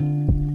you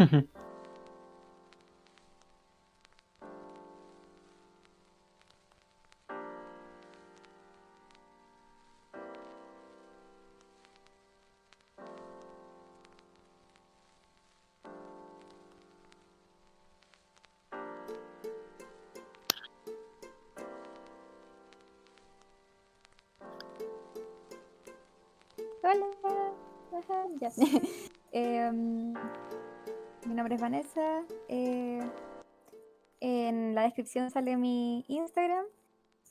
Hola. Ya. Em, mi nombre es Vanessa. Eh, en la descripción sale mi Instagram.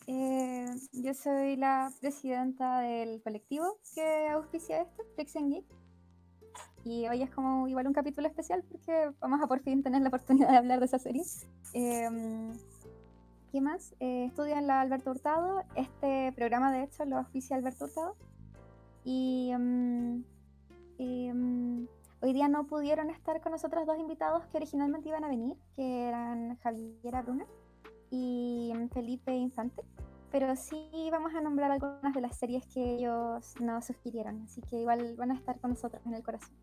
Eh, yo soy la presidenta del colectivo que auspicia esto, Flix Geek. Y hoy es como igual un capítulo especial porque vamos a por fin tener la oportunidad de hablar de esa serie. Em, ¿Qué más? Eh, estudio en la Alberto Hurtado. Este programa, de hecho, lo auspicia Alberto Hurtado. Y em, hoy día no pudieron estar con nosotros dos invitados que originalmente iban a venir, que eran Javiera Bruna y Felipe Infante. Pero sí vamos a nombrar algunas de las series que ellos nos sugirieron, así que igual van a estar con nosotros en el corazón.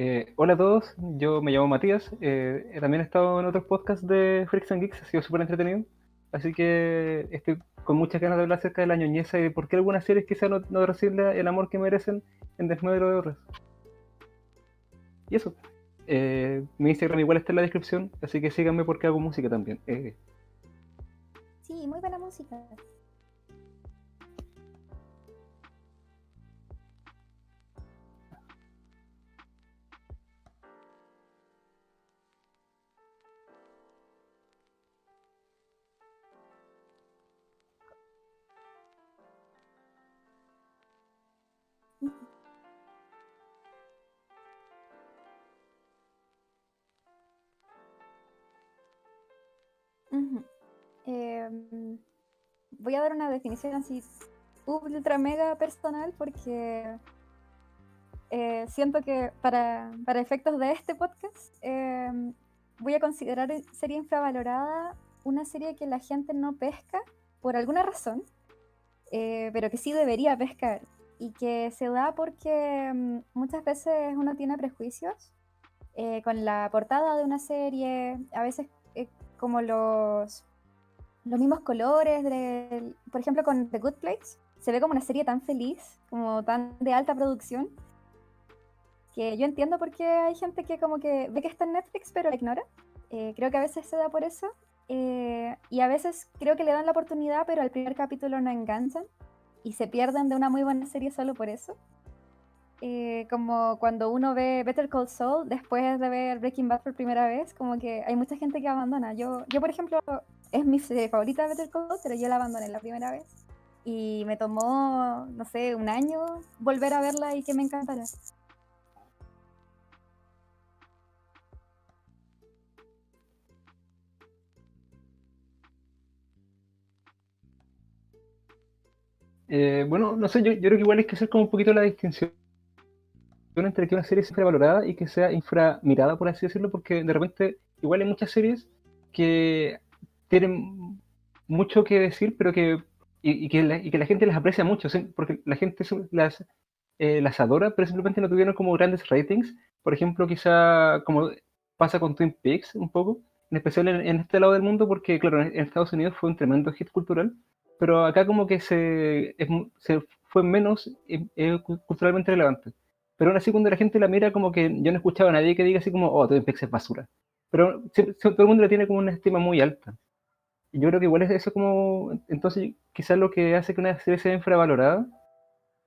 Eh, hola a todos, yo me llamo Matías, eh, también he estado en otros podcasts de Freaks and Geeks, ha sido súper entretenido, así que estoy con muchas ganas de hablar acerca de la ñoñeza y de por qué algunas series quizás no, no reciben el amor que merecen en desmedro de otras. Y eso, eh, mi Instagram igual está en la descripción, así que síganme porque hago música también. Eh, Sí, muy buena música. Em, voy a dar una definición así ultra mega personal porque eh, siento que para, para efectos de este podcast em, voy a considerar serie infravalorada una serie que la gente no pesca por alguna razón, eh, pero que sí debería pescar y que se da porque mm, muchas veces uno tiene prejuicios eh, con la portada de una serie, a veces como los, los mismos colores, por ejemplo con The Good Place, se ve como una serie tan feliz, como tan de alta producción, que yo entiendo por qué hay gente que como que ve que está en Netflix pero la ignora. Eh, creo que a veces se da por eso. Eh, y a veces creo que le dan la oportunidad, pero al primer capítulo no enganchan y se pierden de una muy buena serie solo por eso. Eh, como cuando uno ve Better Call Saul después de ver Breaking Bad por primera vez, como que hay mucha gente que abandona. Yo, yo por ejemplo, es mi serie favorita Better Call pero yo la abandoné la primera vez. Y me tomó, no sé, un año volver a verla y que me encantara. Eh, bueno, no sé, yo, yo, creo que igual hay que hacer como un poquito la distinción entre que una serie sea infravalorada y que sea inframirada, por así decirlo, porque de repente igual hay muchas series que tienen mucho que decir, pero que y, que, la, y que la gente las aprecia mucho, porque la gente las, eh, las adora, pero simplemente no tuvieron como grandes ratings. Por ejemplo, quizá como pasa con Twin Peaks un poco, en especial en, este lado del mundo, porque claro, en, Estados Unidos fue un tremendo hit cultural, pero acá como que se, se fue menos eh, eh, culturalmente relevante. Pero aún así cuando la gente la mira como que yo no he escuchado a nadie que diga así como, oh, Twin Peaks es basura. Pero todo el mundo le tiene como una estima muy alta. Yo creo que igual es eso como, entonces quizás lo que hace que una serie sea infravalorada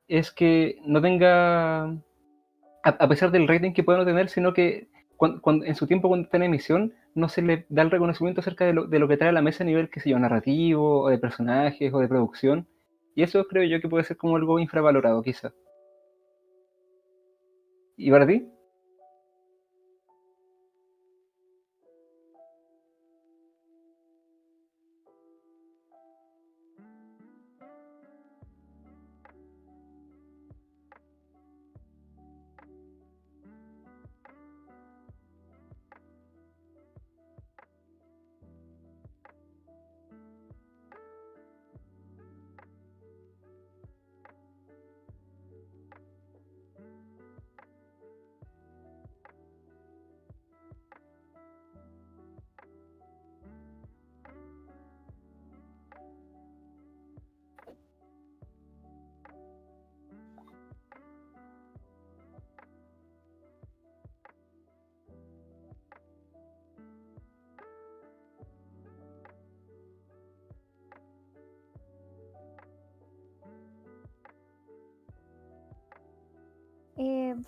es que no tenga, a, pesar del rating que pueda no tener, sino que cuando, en su tiempo cuando está en emisión no se le da el reconocimiento acerca de lo, de lo que trae a la mesa a nivel, qué sé yo, narrativo, o de personajes, o de producción. Y eso creo yo que puede ser como algo infravalorado, quizás. ¿Y para ti?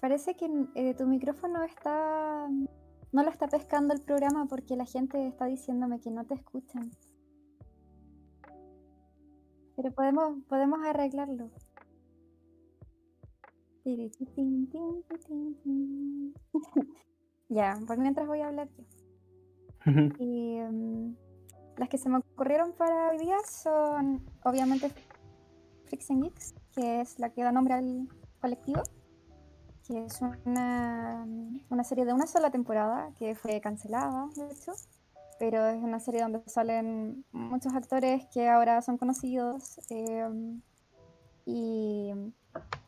Parece que eh, tu micrófono está. No lo está pescando el programa porque la gente está diciéndome que no te escuchan. Pero podemos, podemos arreglarlo. ya, por mientras voy a hablar yo. y, em, las que se me ocurrieron para hoy día son, obviamente, Freaks and Geeks, que es la que da nombre al colectivo que es una, una, serie de una sola temporada que fue cancelada, de hecho, pero es una serie donde salen muchos actores que ahora son conocidos em, y,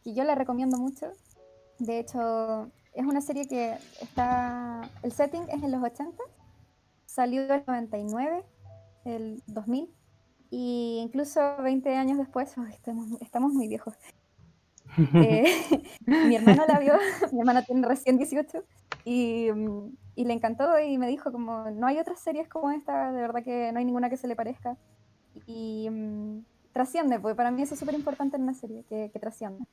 y, yo la recomiendo mucho. De hecho, es una serie que está, el setting es en los 80, salió en el 99, el 2000, y incluso 20 años después, estamos, estamos muy viejos, eh, mi hermano la vio, mi hermano tiene recién 18 y, y, le encantó y me dijo como, no hay otras series como esta, de verdad que no hay ninguna que se le parezca. Y um, trasciende, porque para mí eso es súper importante en una serie, que, que trascienda.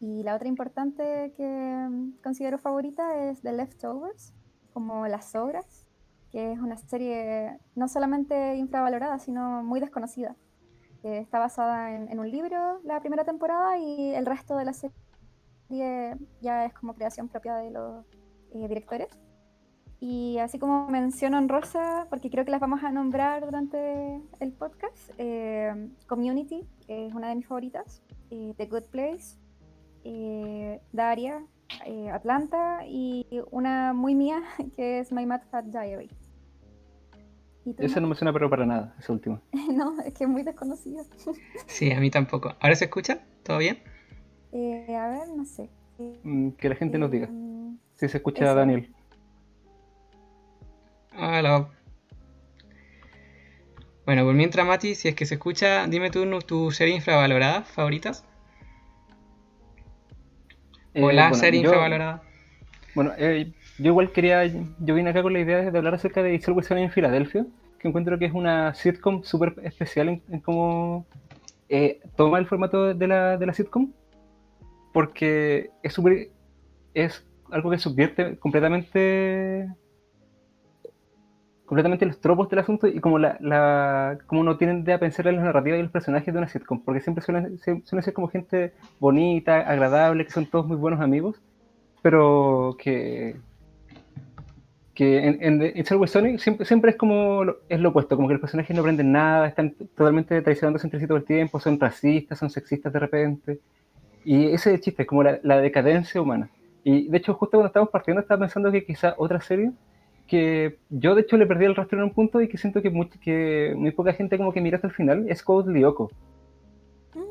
Y la otra importante que considero favorita es The Leftovers, como Las Sobras, que es una serie no solamente infravalorada, sino muy desconocida que está basada en, un libro la primera temporada y el resto de la serie ya es como creación propia de los eh, directores. Y así como menciono en rosa, porque creo que las vamos a nombrar durante el podcast, eh, Community es una de mis favoritas, eh, The Good Place, Daria, Atlanta y una muy mía que es My Mad Fat Diary. Esa no me suena pero para nada, esa última. no, es que es muy desconocida. sí, a mí tampoco. ¿Ahora se escucha? ¿Todo bien? Eh, a ver, no sé. Mm, que la gente nos diga. Eh, si se escucha a Daniel. Hola. Bueno, por mientras, Mati, si es que se escucha, dime tú tus series infravaloradas favoritas. Eh, ¿O la bueno, serie yo- infravalorada? Bueno, eh, yo igual quería, yo vine acá con la idea de hablar acerca de It's Always en Filadelfia, que encuentro que es una sitcom súper especial en, en cómo eh, toma el formato de la, de la sitcom, porque es algo que subvierte completamente completamente los tropos del asunto y como la, la como uno tiende a pensar en las narrativas y los personajes de una sitcom, porque siempre suelen, suelen ser como gente bonita, agradable, que son todos muy buenos amigos, pero que que en, en The It's Always Sunny siempre, siempre es como lo, es lo opuesto, como que los personajes no aprenden nada, están totalmente traicionándose entre sí todo el tiempo, son racistas, son sexistas de repente. Y ese es el chiste, es como la, la decadencia humana. Y de hecho, justo cuando estábamos partiendo, estaba pensando que quizá otra serie que yo de hecho le perdí el rastro en un punto y que siento que, much- que muy poca gente como que mira hasta el final es Code Lyoko.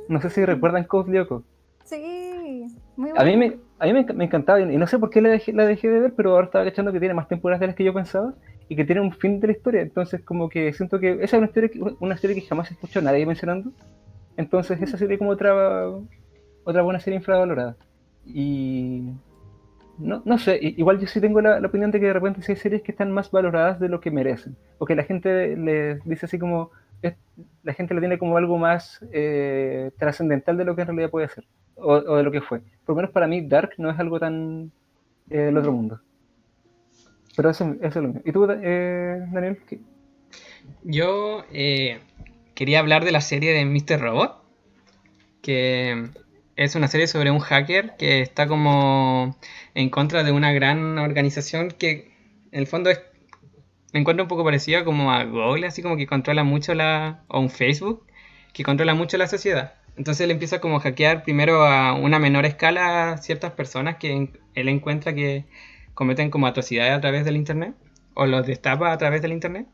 No sé si recuerdan Code Lyoko. Sí, muy A mí, me, a mí me, me encantaba y no sé por qué la dejé, la dejé de ver, pero ahora estaba cachando que tiene más temporadas de las que yo pensaba y que tiene un fin de la historia. Entonces, como que siento que esa es una, historia que- una serie que jamás escuchó nadie mencionando. Entonces, esa sería como otra, otra buena serie infravalorada. Y no, no sé, igual yo sí tengo la, la opinión de que de repente sí hay series que están más valoradas de lo que merecen. O que la gente les dice así como. es- la gente lo tiene como algo más eh, trascendental de lo que en realidad puede ser. O, o de lo que fue. Por lo menos para mí, Dark no es algo tan eh, del otro mundo. Pero eso, eso es lo mío. ¿Y tú, eh, Daniel? ¿Qué- Yo eh, quería hablar de la serie de Mr. Robot, que es una serie sobre un hacker que está como en contra de una gran organización que en el fondo es, me encuentro un poco parecida como a Google, así como que controla mucho la, o un Facebook, que controla mucho la sociedad. Entonces él empieza como a hackear primero a una menor escala ciertas personas que él encuentra que cometen como atrocidades a través del Internet, o los destapa a través del Internet.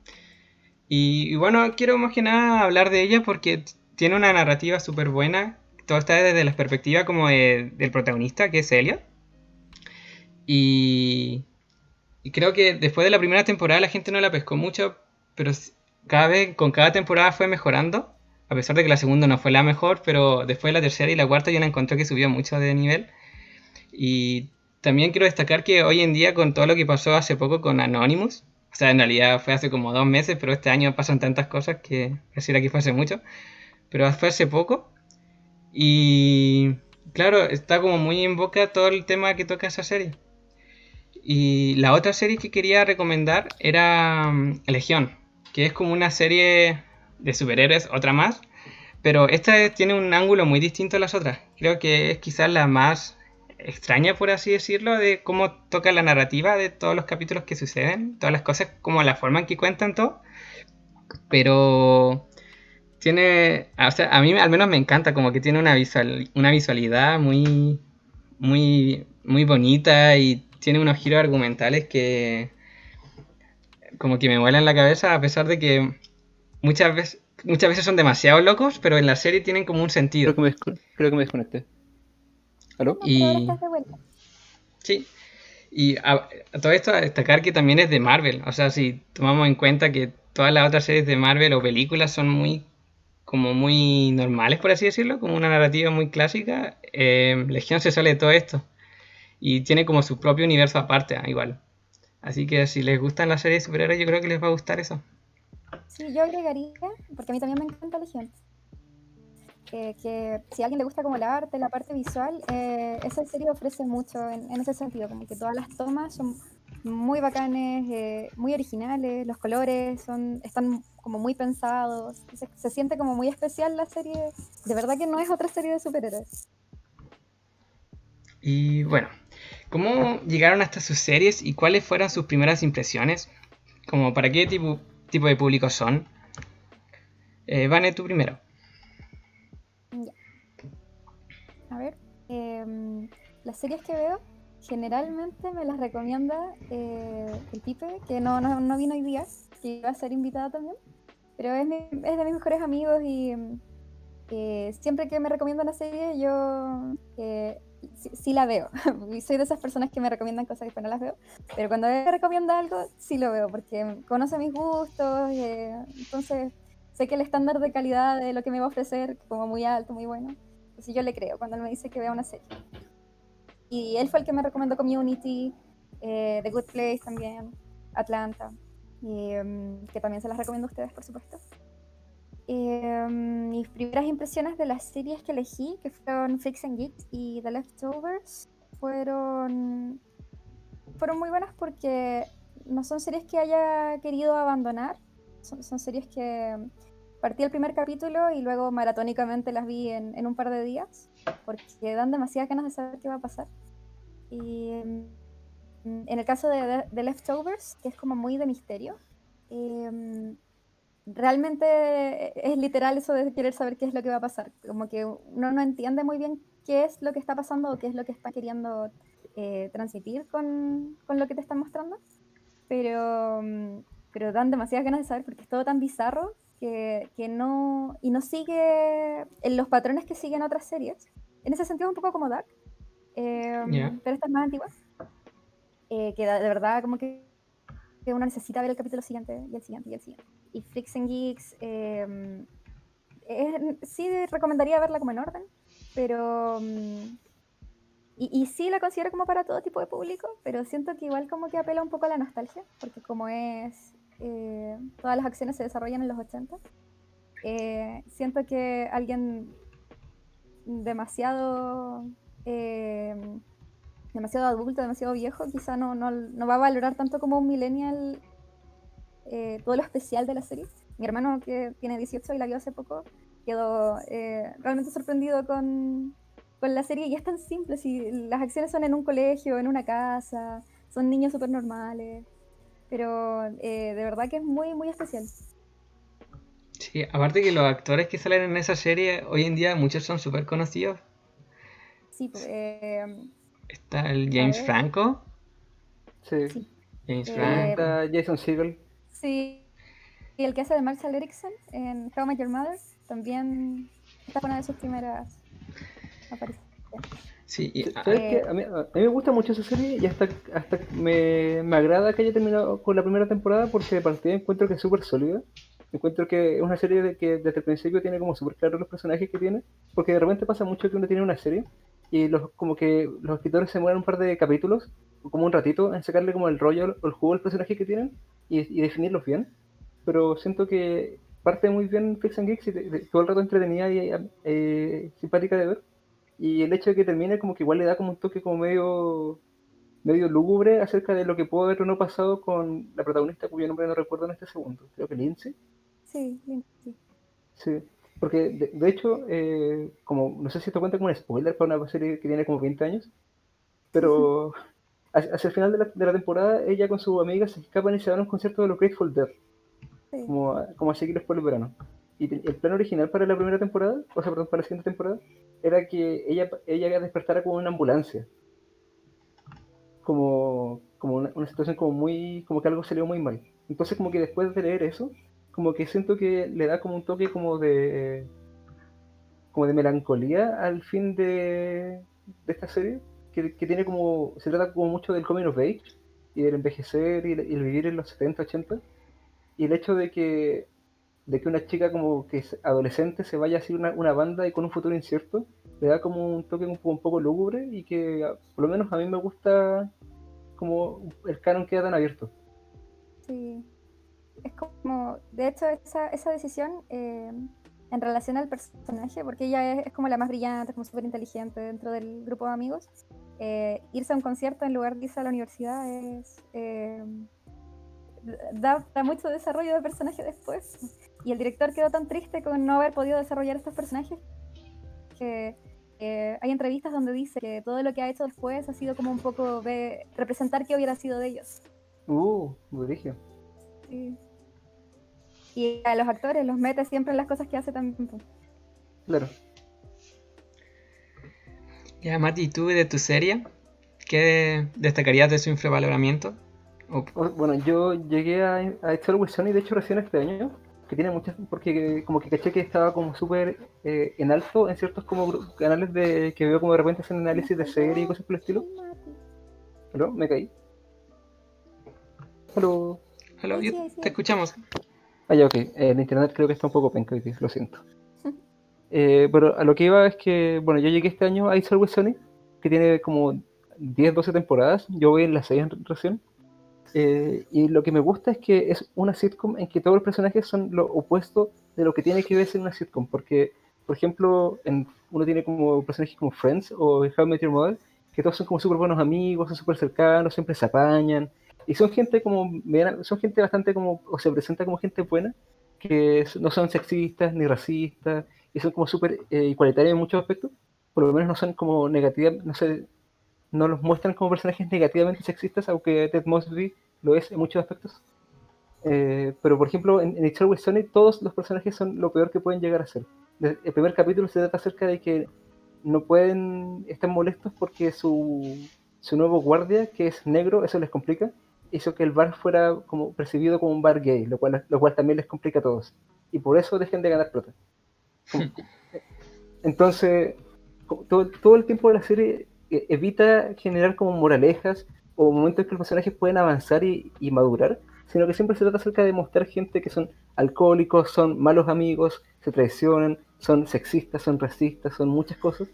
Y, y bueno, quiero más que nada hablar de ella porque tiene una narrativa súper buena. Todo está desde la perspectiva como de- del protagonista, que es Elliot. Y, y creo que después de la primera temporada la gente no la pescó mucho, pero cada vez, con cada temporada fue mejorando. A pesar de que la segunda no fue la mejor, pero después de la tercera y la cuarta yo la encontré que subió mucho de nivel. Y también quiero destacar que hoy en día con todo lo que pasó hace poco con Anonymous, o sea, en realidad fue hace como dos meses, pero este año pasan tantas cosas que pareciera que fue hace mucho, pero fue hace poco. Y claro, está como muy en boca todo el tema que toca esa serie. Y la otra serie que quería recomendar era mm, Legión, que es como una serie de superhéroes, otra más, pero esta tiene un ángulo muy distinto a las otras. Creo que es quizás la más extraña, por así decirlo, de cómo toca la narrativa de todos los capítulos que suceden, todas las cosas, como la forma en que cuentan todo. Pero tiene, o sea, a mí al menos me encanta, como que tiene una, visual, una visualidad muy, muy, muy bonita y tiene unos giros argumentales que como que me vuelan la cabeza a pesar de que muchas veces, muchas veces son demasiado locos, pero en la serie tienen como un sentido. Creo que me, creo que me desconecté. ¿Aló? Y-. Sí. Y a, a todo esto a destacar que también es de Marvel. O sea, si tomamos en cuenta que todas las otras series de Marvel o películas son muy como muy normales, por así decirlo, como una narrativa muy clásica, eh, Legión se sale de todo esto. Y tiene como su propio universo aparte, ah, igual. Así que si les gustan las series de superhéroes, yo creo que les va a gustar eso. Sí, yo agregaría, porque a mí también me encanta Legión, eh, que si a alguien le gusta como el arte, la parte visual, eh, esa serie ofrece mucho en, ese sentido, como que todas las tomas son muy bacanes, eh, muy originales, los colores son están como muy pensados, se, se siente como muy especial la serie, de verdad que no es otra serie de superhéroes. Y bueno, ¿cómo llegaron hasta sus series y cuáles fueron sus primeras impresiones? Como para qué tipo, tipo de público son. Eh, Vane, tú primero. A ver, em, las series que veo generalmente me las recomienda eh, el Pipe, que no, no, no vino hoy día, que iba a ser invitada también, pero es, mi- es de mis mejores amigos y eh, siempre que me recomienda una serie yo eh, sí, sí la veo. Soy de esas personas que me recomiendan cosas que después no las veo, pero cuando me recomienda algo sí lo veo porque conoce mis gustos, eh, entonces sé que el estándar de calidad de lo que me va a ofrecer como muy alto, muy bueno. Entonces yo le creo cuando él me dice que vea una serie. y él fue el que me recomendó Community, eh, The Good Place también, Atlanta, y, em, que también se las recomiendo a ustedes, por supuesto. Em, mis primeras impresiones de las series que elegí, que fueron Fix and Geeks y The Leftovers, fueron, fueron muy buenas porque no son series que haya querido abandonar, son, son series que partí el primer capítulo y luego maratónicamente las vi en, en un par de días, porque dan demasiadas ganas de saber qué va a pasar. Y em, en el caso de, The Leftovers, que es como muy de misterio, em, realmente es literal eso de querer saber qué es lo que va a pasar. Como que uno no entiende muy bien qué es lo que está pasando o qué es lo que está queriendo eh, transmitir con, con, lo que te están mostrando. Pero, em, pero dan demasiadas ganas de saber porque es todo tan bizarro que, que, no. y no sigue en los patrones que siguen otras series. En ese sentido es un poco como Dark, eh, pero esta es más antigua. Eh, que de verdad como que, que, uno necesita ver el capítulo siguiente y el siguiente y el siguiente. Y Freaks and Geeks, eh, sí recomendaría verla como en orden, pero... Mm, y, y, sí la considero como para todo tipo de público, pero siento que igual como que apela un poco a la nostalgia, porque como es eh, todas las acciones se desarrollan en los 80. Eh, siento que alguien demasiado eh, demasiado adulto, demasiado viejo, quizá no, no, no, va a valorar tanto como un millennial todo lo especial de la serie. Mi hermano, que tiene 18 y la vio hace poco, quedó realmente sorprendido con, con la serie y es tan simple, si las acciones son en un colegio, en una casa, son niños súper normales. Pero eh, de verdad que es muy, muy especial. Sí, aparte que los actores que salen en esa serie hoy en día muchos son súper conocidos. Sí, pues, eh, Está el James Franco. Sí. James Eh, Franco. Está Jason Segel. sí. Y el que hace de Marshall Erickson en How I Met Your Mother también está una de sus primeras apariciones. Sí, y- ¿Sabes Eh, qué? A mí, a mí me gusta mucho esa serie y hasta, hasta me, me agrada que haya terminado con la primera temporada porque de partida encuentro que es súper sólida. Encuentro que es una serie de que desde el principio tiene como súper claro los personajes que tiene. Porque de repente pasa mucho que uno tiene una serie y los, como que los escritores se mueven un par de capítulos, como un ratito, en sacarle como el rollo o el jugo al personaje que tienen y, y definirlos bien. Pero siento que parte muy bien Fix and Geeks y de- de- todo el rato entretenida y eh, simpática de ver. Y el hecho de que termine como que igual le da como un toque como medio medio lúgubre acerca de lo que pudo haber o no pasado con la protagonista cuyo nombre no recuerdo en este segundo. Creo que Lindsay. Sí, bien, sí. Sí. Porque de, de hecho, eh, como no sé si esto cuenta como un spoiler para una serie que tiene como 20 años, pero hacia, hacia el final de la, de la temporada ella con su amiga se escapan y se van a un concierto de los Grateful Dead, sí. como, a- como a seguirlos por el verano. Y te- el plan original para la primera temporada, o sea, perdón, para la siguiente temporada, era que ella, ella despertara como una ambulancia. Como, como una, una situación como muy, como que algo salió muy mal. Entonces como que después de leer eso, como que siento que le da como un toque como de, como de melancolía al fin de, de esta serie, que, que tiene como, se trata como mucho del coming of age y del envejecer y, el- vivir en los 70, 80 y el hecho de que de que una chica como que es adolescente se vaya así una, una banda y con un futuro incierto le da como un toque un, un poco lúgubre y que a- por lo menos a mí me gusta como el canon queda tan abierto Sí. Es como, de hecho, esa, esa decisión eh, en relación al personaje, porque ella es, es como la más brillante, es como súper inteligente dentro del grupo de amigos, eh, irse a un concierto en lugar de irse a la universidad es... eh, da, da mucho desarrollo de personaje después. Y el director quedó tan triste con no haber podido desarrollar estos personajes que eh, hay entrevistas donde dice que todo lo que ha hecho después ha sido como un poco de representar qué hubiera sido de ellos. uh dije Sí. Y a los actores los mete siempre en las cosas que hace también. claro Ya, Mati, ¿y tú de tu serie? ¿Qué destacarías de su infravaloramiento? Bueno, yo llegué a, a Excel Wilson y de hecho recién este año, que tiene muchas, porque como que caché que estaba como súper eh, en alto en ciertos como gru- canales de que veo como de repente hacen análisis de serie y cosas por el estilo. ¿Aló? ¿Me caí? ¿Aló? Yo- sí. te escuchamos. Ah, ya, ok. El internet creo que está un poco penca lo siento. Eh, pero a lo que iba es que, bueno, yo llegué este año a Isol with Sony, que tiene como 10, 12 temporadas, yo voy en las 6 recién. Eh, y lo que me gusta es que es una sitcom en que todos los personajes son lo opuesto de lo que tiene que ver ser una sitcom. Porque, por ejemplo, en, uno tiene como personajes como Friends o How I Met Your Mother, que todos son como súper buenos amigos, son súper cercanos, siempre se apañan. Y son gente como, son gente bastante como, o se presenta como gente buena, que no son sexistas ni racistas, y son como súper eh, igualitarios en muchos aspectos. Por lo menos no son como negativas, no sé, no los muestran como personajes negativamente sexistas, aunque Ted Mosby lo es en muchos aspectos. Eh, pero por ejemplo, en, en It's Always todos los personajes son lo peor que pueden llegar a ser. El primer capítulo se trata acerca de que no pueden estar molestos porque su, su nuevo guardia, que es negro, eso les complica, hizo que el bar fuera como percibido como un bar gay, lo cual, lo cual también les complica a todos. Y por eso dejen de ganar plata. Entonces, todo, todo, el tiempo de la serie eh, evita generar como moralejas o momentos en que los personajes pueden avanzar y, y, madurar, sino que siempre se trata acerca de mostrar gente que son alcohólicos, son malos amigos, se traicionan, son sexistas, son racistas, son muchas cosas,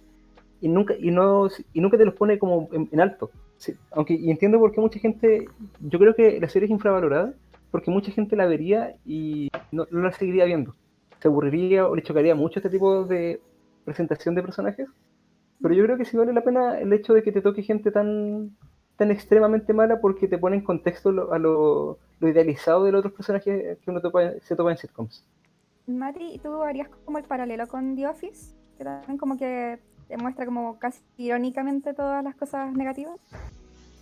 y nunca, y no, y nunca te los pone como en, en alto. Sí, aunque y entiendo por qué mucha gente, yo creo que la serie es infravalorada, porque mucha gente la vería y no, no la seguiría viendo. Se aburriría o le chocaría mucho este tipo de presentación de personajes. Pero yo creo que sí vale la pena el hecho de que te toque gente tan, tan extremadamente mala porque te pone en contexto lo, a lo, lo, idealizado de los otros personajes que uno topa, se topa en sitcoms. Mati, ¿tú harías como el paralelo con The Office? Que también como que te muestra como casi irónicamente todas las cosas negativas.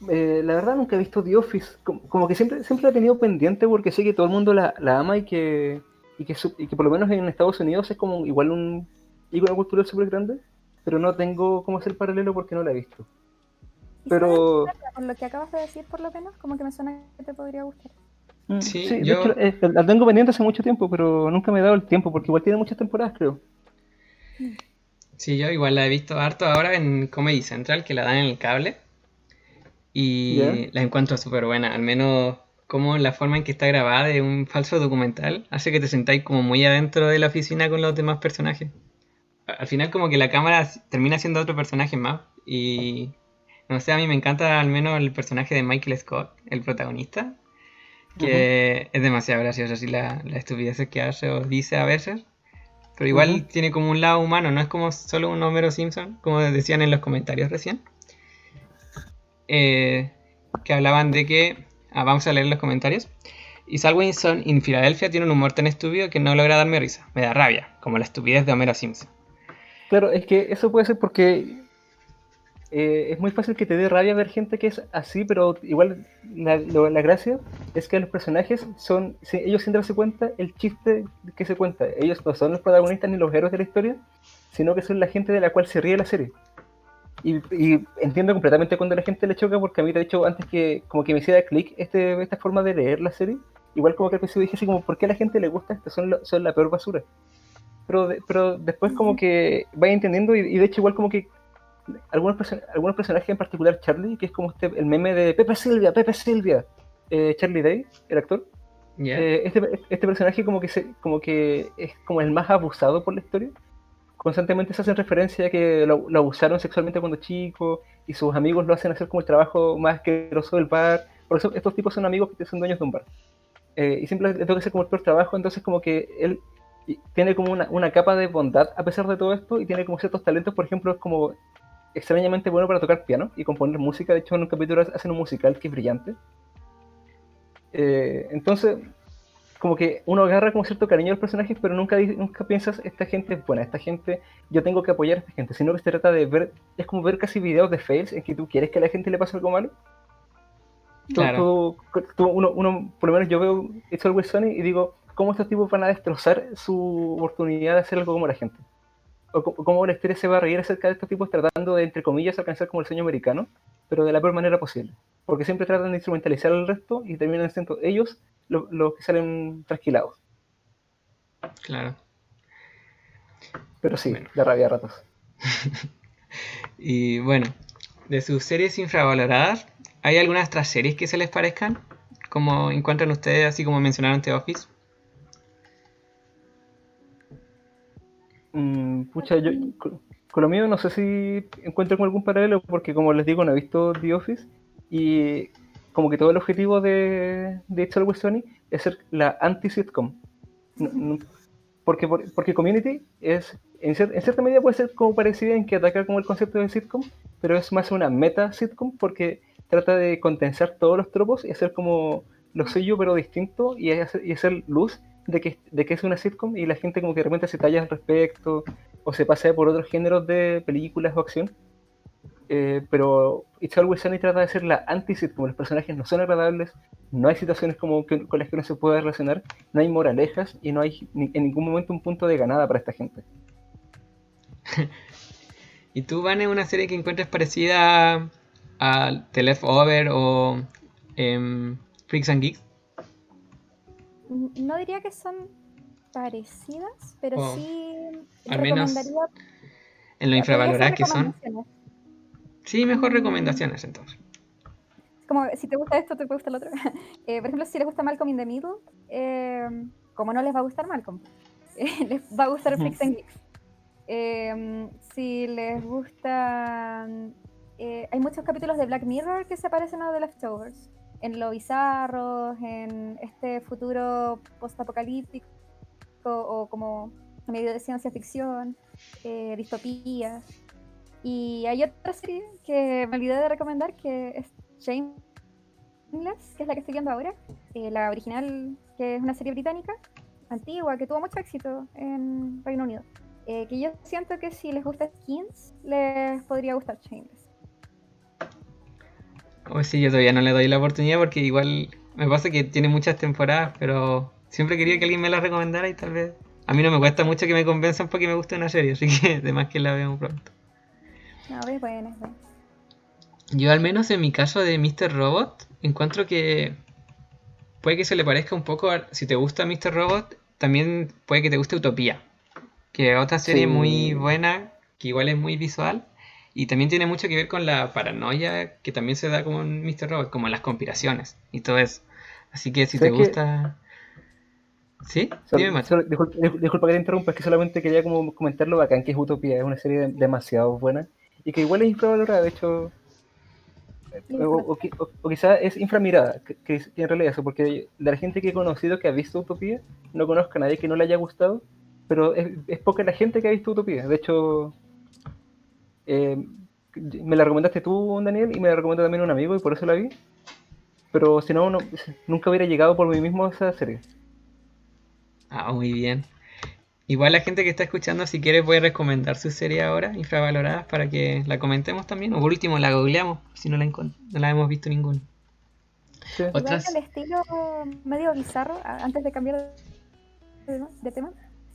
Eh, la verdad nunca he visto The Office, como, como, que siempre, siempre la he tenido pendiente porque sé que todo el mundo la, la ama y que, y que, y que por lo menos en Estados Unidos es como igual un icono cultural súper grande, pero no tengo cómo hacer paralelo porque no la he visto. Pero... Por lo que acabas de decir, por lo menos, como que me suena que te podría gustar. Sí, sí yo... hecho, eh, la tengo pendiente hace mucho tiempo, pero nunca me he dado el tiempo, porque igual tiene muchas temporadas, creo. Sí, yo igual la he visto harto ahora en Comedy Central, que la dan en el cable. Y yeah. la encuentro súper buena, al menos como la forma en que está grabada de un falso documental hace que te sentáis como muy adentro de la oficina con los demás personajes. Al final como que la cámara termina siendo otro personaje más y no sé, a mí me encanta al menos el personaje de Michael Scott, el protagonista, que uh -huh. es demasiado gracioso así la, la estupidez que hace o dice a veces. Pero igual uh -huh. tiene como un lado humano, no es como solo un Homero Simpson, como decían en los comentarios recién. Eh, que hablaban de que. Ah, vamos a leer los comentarios. Y Salwinson en Filadelfia tiene un humor tan estúpido que no logra darme risa. Me da rabia, como la estupidez de Homero Simpson. Claro, es que eso puede ser porque eh, es muy fácil que te dé rabia ver gente que es así, pero igual la, lo, la gracia es que los personajes son, ellos sin darse cuenta, el chiste que se cuenta. Ellos no son los protagonistas ni los héroes de la historia, sino que son la gente de la cual se ríe la serie. Y, y, entiendo completamente cuando la gente le choca, porque a mí, de hecho, antes que como que me hiciera clic este, esta forma de leer la serie, igual como que al principio dije así como, ¿por qué a la gente le gusta esto? Son, lo, son la peor basura. Pero, de, pero después como que vaya entendiendo y, y, de hecho igual como que algunos, person algunos personajes, en particular Charlie, que es como este, el meme de Pepe Silvia, Pepe Silvia, eh, Charlie Day, el actor. Yeah. Eh, este, este personaje como que, se, como que es como el más abusado por la historia constantemente se hacen referencia a que lo, lo, abusaron sexualmente cuando chico y sus amigos lo hacen hacer como el trabajo más asqueroso del bar. Por eso estos tipos son amigos que son dueños de un bar. Eh, y siempre tengo que hacer como el peor trabajo, entonces como que él tiene como una, una, capa de bondad a pesar de todo esto y tiene como ciertos talentos, por ejemplo, es como extrañamente bueno para tocar piano y componer música. De hecho, en un capítulo hacen un musical que es brillante. Eh, entonces, como que uno agarra como cierto cariño a los personajes, pero nunca, nunca piensas, esta gente es buena, esta gente, yo tengo que apoyar a esta gente, sino que se trata de ver, es como ver casi videos de fails en que tú quieres que a la gente le pase algo malo. Claro. Tú, tú, uno, uno, por lo menos yo veo It's Always Sunny y digo, ¿cómo estos tipos van a destrozar su oportunidad de hacer algo como la gente? O cómo la historia se va a reír acerca de estos tipos tratando de, entre comillas, alcanzar como el sueño americano, pero de la peor manera posible. Porque siempre tratan de instrumentalizar al resto y terminan siendo ellos los lo que salen trasquilados. Claro. Pero sí, bueno. de rabia a ratos. y bueno, de sus series infravaloradas, ¿hay algunas otras series que se les parezcan? Como encuentran ustedes, así como mencionaron The Office. Mm, pucha, yo. con lo mío no sé si encuentro con algún paralelo, porque como les digo, no he visto The Office y como que todo el objetivo de, de It's Always Sunny es ser la anti-sitcom. No- no- porque, porque Community es, en, cier- en cierta medida puede ser como parecida en que ataca como el concepto de sitcom, pero es más una meta-sitcom porque trata de condensar todos los tropos y hacer como lo suyo pero distinto y hacer, y hacer luz de que, de que es una sitcom y la gente como que de repente se talla al respecto o se pasea por otros géneros de películas o acción. Eh, pero It's Always Sunny trata de ser la anti-sitcom, los personajes no son agradables, no hay situaciones como con las que uno se pueda relacionar, no hay moralejas y no hay ni- en ningún momento un punto de ganada para esta gente. ¿Y tú, Vane, una serie que encuentres parecida a The Leftover o em, Freaks and Geeks? No diría que son parecidas, pero Oh, sí al menos En lo podría infravaloradas que son. Sí, mejor recomendaciones entonces. Como si te gusta esto, te gusta el otro. Eh, por ejemplo, si les gusta Malcolm in the Middle, eh, como no les va a gustar Malcolm, eh, les va a gustar Freaks and Geeks. Eh, si les gusta... eh, hay muchos capítulos de Black Mirror que se parecen a The Leftovers. En lo bizarro, en este futuro postapocalíptico o como medio de ciencia ficción, eh, distopías. Y hay otra serie que me olvidé de recomendar que es Shameless, que es la que estoy viendo ahora. eh, la original, que es una serie británica, antigua, que tuvo mucho éxito en Reino Unido. Eh, que yo siento que si les gusta Skins, les podría gustar Shameless. O sí, yo todavía no le doy la oportunidad porque igual me pasa que tiene muchas temporadas, pero siempre quería que alguien me la recomendara y tal vez... A mí no me cuesta mucho que me convenzan porque me guste una serie, así que además que la veo pronto. No, es buena, es buena. Yo al menos en mi caso de Mr. Robot, encuentro que puede que se le parezca un poco, a- si te gusta Mr. Robot, también puede que te guste Utopía, que es otra serie Sí. muy buena, que igual es muy visual, y también tiene mucho que ver con la paranoia que también se da como en Mr. Robot, como en las conspiraciones y todo eso. Así que si te gusta... ¿Sí? Sol- Dime más. disculpa, dis- disculpa que te interrumpa, es que solamente quería como comentar lo bacán que es Utopía, es una serie de- demasiado buena y que igual es infravalorada, de hecho, o, o qui- o- o quizá es inframirada, que, que en realidad eso, porque de la gente que he conocido que ha visto Utopía, no conozco a nadie que no le haya gustado, pero es, es poca la gente que ha visto Utopía, de hecho, eh, me la recomendaste tú, Daniel, y me la recomendó también un amigo y por eso la vi, pero si no, no- nunca hubiera llegado por mí mismo a esa serie. Ah, muy bien. Igual la gente que está escuchando, si quiere, puede recomendar su serie ahora, infravaloradas, para que la comentemos también. O por último, la googleamos, si no la, no la hemos visto ninguna. Sí. Otras- al estilo medio bizarro, antes de cambiar de tema,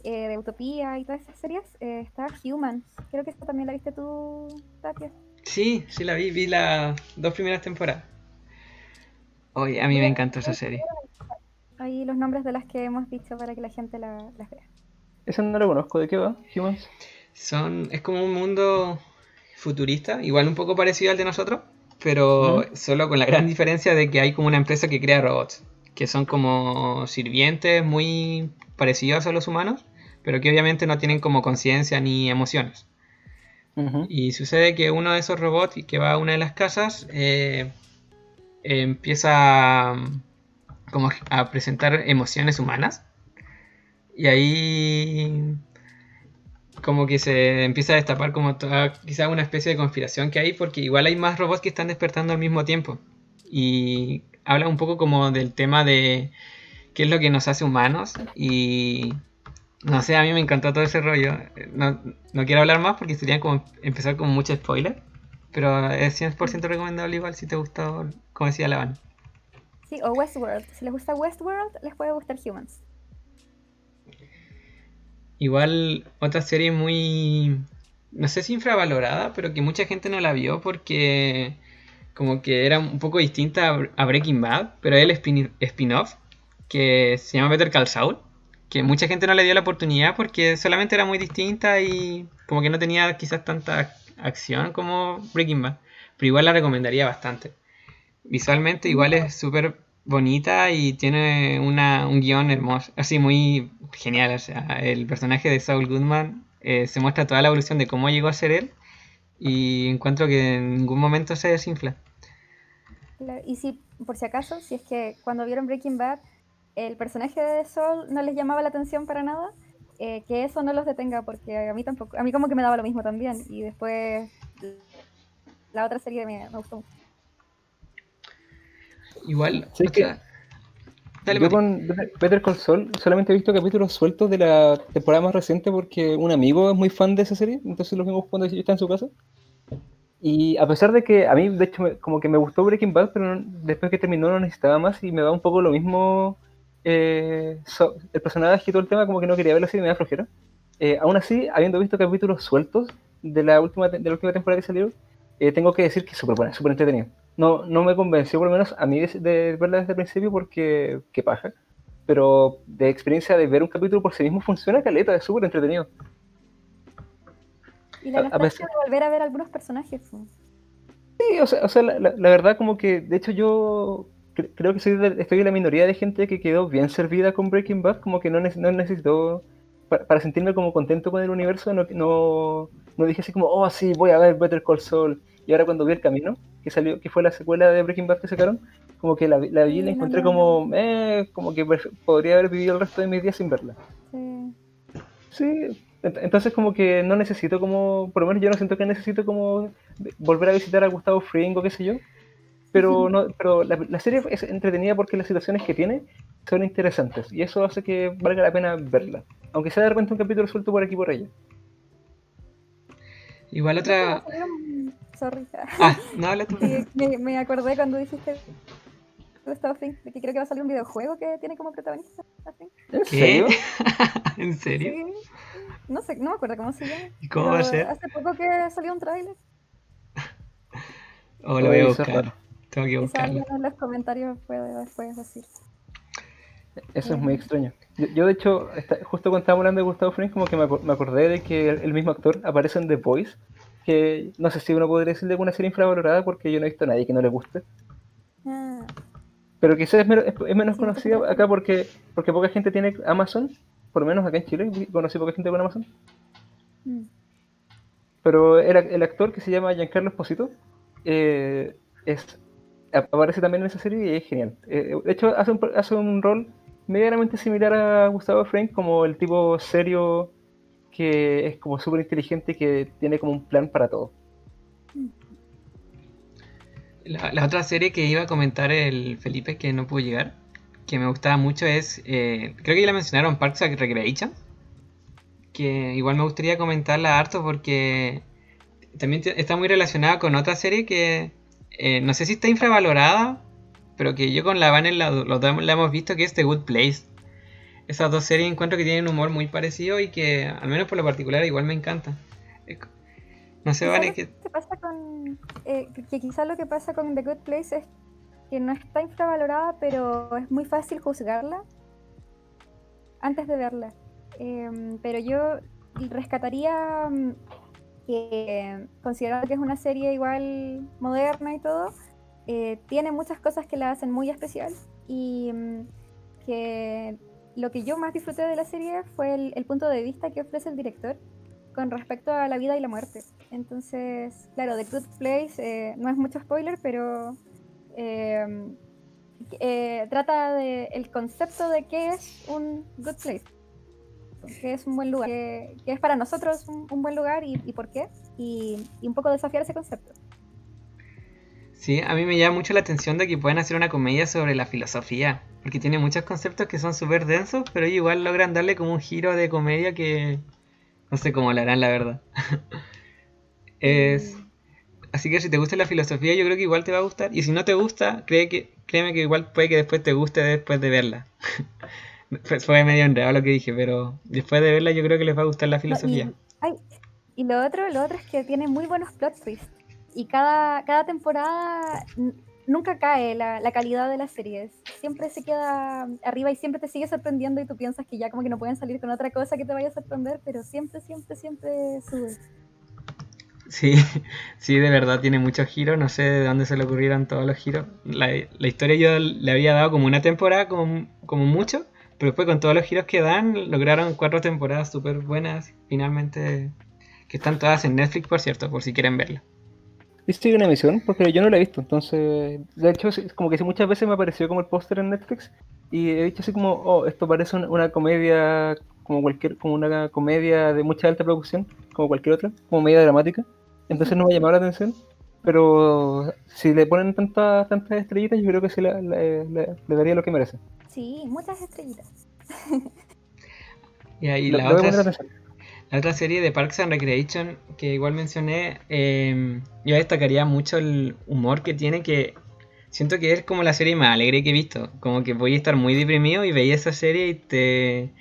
eh, de Utopía y todas esas series, eh, está Humans. Creo que esta también la viste tú, Tapia. Sí, sí la vi, vi las dos primeras temporadas. Oye, a mí me encantó esa serie. Ahí los nombres de las que hemos dicho para que la gente la- las vea. Esa no la conozco, ¿de qué va? Humans. Son, es como un mundo futurista, igual un poco parecido al de nosotros, pero Ujú. solo con la gran diferencia de que hay como una empresa que crea robots, que son como sirvientes muy parecidos a los humanos, pero que obviamente no tienen como conciencia ni emociones. Y sucede que uno de esos robots que va a una de las casas eh, empieza mm, como a presentar emociones humanas. Y ahí como que se empieza a destapar como toda, quizá una especie de conspiración que hay, porque igual hay más robots que están despertando al mismo tiempo. Y habla un poco como del tema de qué es lo que nos hace humanos y no sé, a mí me encantó todo ese rollo. No, no quiero hablar más porque sería como empezar con mucho spoiler. Pero es 100% recomendable igual si te gustó, como decía la Van. Sí, o Westworld. Si les gusta Westworld, les puede gustar Humans. Igual otra serie muy, no sé si infravalorada, pero que mucha gente no la vio porque como que era un poco distinta a- Breaking Bad, pero es el spin- spin-off que se llama Better Call Saul, que mucha gente no le dio la oportunidad porque solamente era muy distinta y como que no tenía quizás tanta acción como Breaking Bad, pero igual la recomendaría bastante. Visualmente igual es súper bonita y tiene una, un guion hermoso, así muy genial. O sea, el personaje de Saul Goodman eh, se muestra toda la evolución de cómo llegó a ser él y encuentro que en ningún momento se desinfla. Y si, por si acaso, si es que cuando vieron Breaking Bad, el personaje de Sol no les llamaba la atención para nada, eh, que eso no los detenga, porque a mí tampoco, a mí como que me daba lo mismo también. Y después la otra serie me, me gustó mucho. Igual, Sí, o que- sea, dale, Yo con Better- Call Saul solamente he visto capítulos sueltos de la temporada más reciente porque un amigo es muy fan de esa serie, entonces los vimos cuando yo estaba en su casa. Y a pesar de que a mí, de hecho, me- como que me gustó Breaking Bad, pero no- después que terminó no necesitaba más y me da un poco lo mismo eh, so- el personaje y todo el tema, como que no quería verlo así me da flojera. Eh, aún así, habiendo visto capítulos sueltos de la última, de la última temporada que salieron, eh, tengo que decir que es súper buena, súper entretenido. No, no me convenció, por lo menos a mí, de, de verla desde el principio porque qué paja. Pero de experiencia de ver un capítulo por sí mismo funciona caleta, es súper entretenido. Y la A- veces- de volver a ver algunos personajes. Sí, o sea, o sea, la, la- la verdad como que, de hecho yo cre- creo que soy de- estoy en la minoría de gente que quedó bien servida con Breaking Bad, como que no, nece- no necesito, para, para sentirme como contento con el universo, no, no, no dije así como, oh sí, voy a ver Better Call Saul. Y ahora cuando vi El Camino, que salió, que fue la secuela de Breaking Bad que sacaron, como que la, vi- la vi y la encontré como, eh, como que podría haber vivido el resto de mis días sin verla. Sí. Sí, ent- entonces como que no necesito como, por lo menos yo no siento que necesito como volver a visitar a Gustavo Fring o qué sé yo, pero no, pero la, la serie es entretenida porque las situaciones que tiene son interesantes y eso hace que valga la pena verla, aunque sea de repente un capítulo suelto por aquí y por allá. Igual otra... Sorry. Ah, no, habla tú. Sí, me, me acordé cuando dijiste de que creo que va a salir un videojuego que tiene como protagonista. ¿En ¿Qué? serio? ¿En serio? Sí. No sé, no me acuerdo cómo se llama. ¿Y cómo va a ser? Hace poco que salió un tráiler. Oh, lo voy a buscar. Tengo que buscarlo. alguien en los comentarios puede después decir. Eso es muy extraño. Yo, yo, de hecho, justo cuando estábamos hablando de Gustavo Fring, como que me, me acordé de que el, el mismo actor aparece en The Voice, que no sé si uno podría decir de alguna serie infravalorada porque yo no he visto a nadie que no le guste. Ah, Pero quizás es, menos- es- es menos Sí, conocida acá porque, porque poca gente tiene Amazon, por lo menos acá en Chile, conocí poca gente con Amazon. mm. Pero el, el actor que se llama Giancarlo Esposito eh, es, aparece también en esa serie y es genial. Eh, de hecho, hace un, hace un rol medianamente similar a Gustavo Fring, como el tipo serio que es como súper inteligente y que tiene como un plan para todo. La, la otra serie que iba a comentar el Felipe que no pudo llegar, que me gustaba mucho es, eh, creo que ya la mencionaron, Parks and Recreation, que igual me gustaría comentarla harto porque también está muy relacionada con otra serie que eh, no sé si está infravalorada, pero que yo con la Van la, la hemos visto, que es The Good Place. Esas dos series encuentro que tienen un humor muy parecido y que, al menos por lo particular, igual me encanta. No sé, lo que... que pasa con eh, que- que quizá lo que pasa con The Good Place es que no está infravalorada, pero es muy fácil juzgarla antes de verla. Em, pero yo rescataría mm, que, considerando que es una serie igual moderna y todo, eh, tiene muchas cosas que la hacen muy especial y mm, que lo que yo más disfruté de la serie fue el, punto de vista que ofrece el director con respecto a la vida y la muerte. Entonces, claro, The Good Place eh, no es mucho spoiler, pero eh, trata de el concepto de qué es un good place, qué es un buen lugar, qué es para nosotros un, un buen lugar y, y por qué, y, y un poco desafiar ese concepto. Sí, a mí me llama mucho la atención de que puedan hacer una comedia sobre la filosofía, porque tiene muchos conceptos que son súper densos, pero igual logran darle como un giro de comedia que no sé cómo lo harán, la verdad. es... Así que si te gusta la filosofía, yo creo que igual te va a gustar. Y si no te gusta, cree que, créeme que igual puede que después te guste después de verla. Fue- Fue medio enredado lo que dije, pero después de verla yo creo que les va a gustar la No, filosofía. y, ay, y lo otro, lo otro es que tiene muy buenos plot twists. Y cada, cada temporada nunca cae la, la calidad de las series. Siempre se queda arriba y siempre te sigue sorprendiendo y tú piensas que ya como que no pueden salir con otra cosa que te vaya a sorprender, pero siempre, siempre, siempre sube. Sí, sí, de verdad tiene muchos giros. No sé de dónde se le ocurrieron todos los giros. La, la historia yo le había dado como una temporada, como, como mucho, Pero después con todos los giros que dan, lograron cuatro temporadas súper buenas, finalmente, que están todas en Netflix, por cierto, por si quieren verla. ¿Viste una emisión? Porque yo no la he visto, entonces, de hecho, como que muchas veces me apareció como el póster en Netflix y he dicho así como, oh, esto parece una, comedia, como cualquier, como una comedia de mucha alta producción, como cualquier otra, como media dramática. Entonces no me ha llamado la atención. Pero si le ponen tantas tantas estrellitas, yo creo que sí le, le- le- le daría lo que merece. Sí, muchas estrellitas. Y la otra, la otra serie de Parks and Recreation, que igual mencioné, eh, yo destacaría mucho el humor que tiene, que siento que es como la serie más alegre que he visto. Como que voy a estar muy deprimido y veía esa serie y te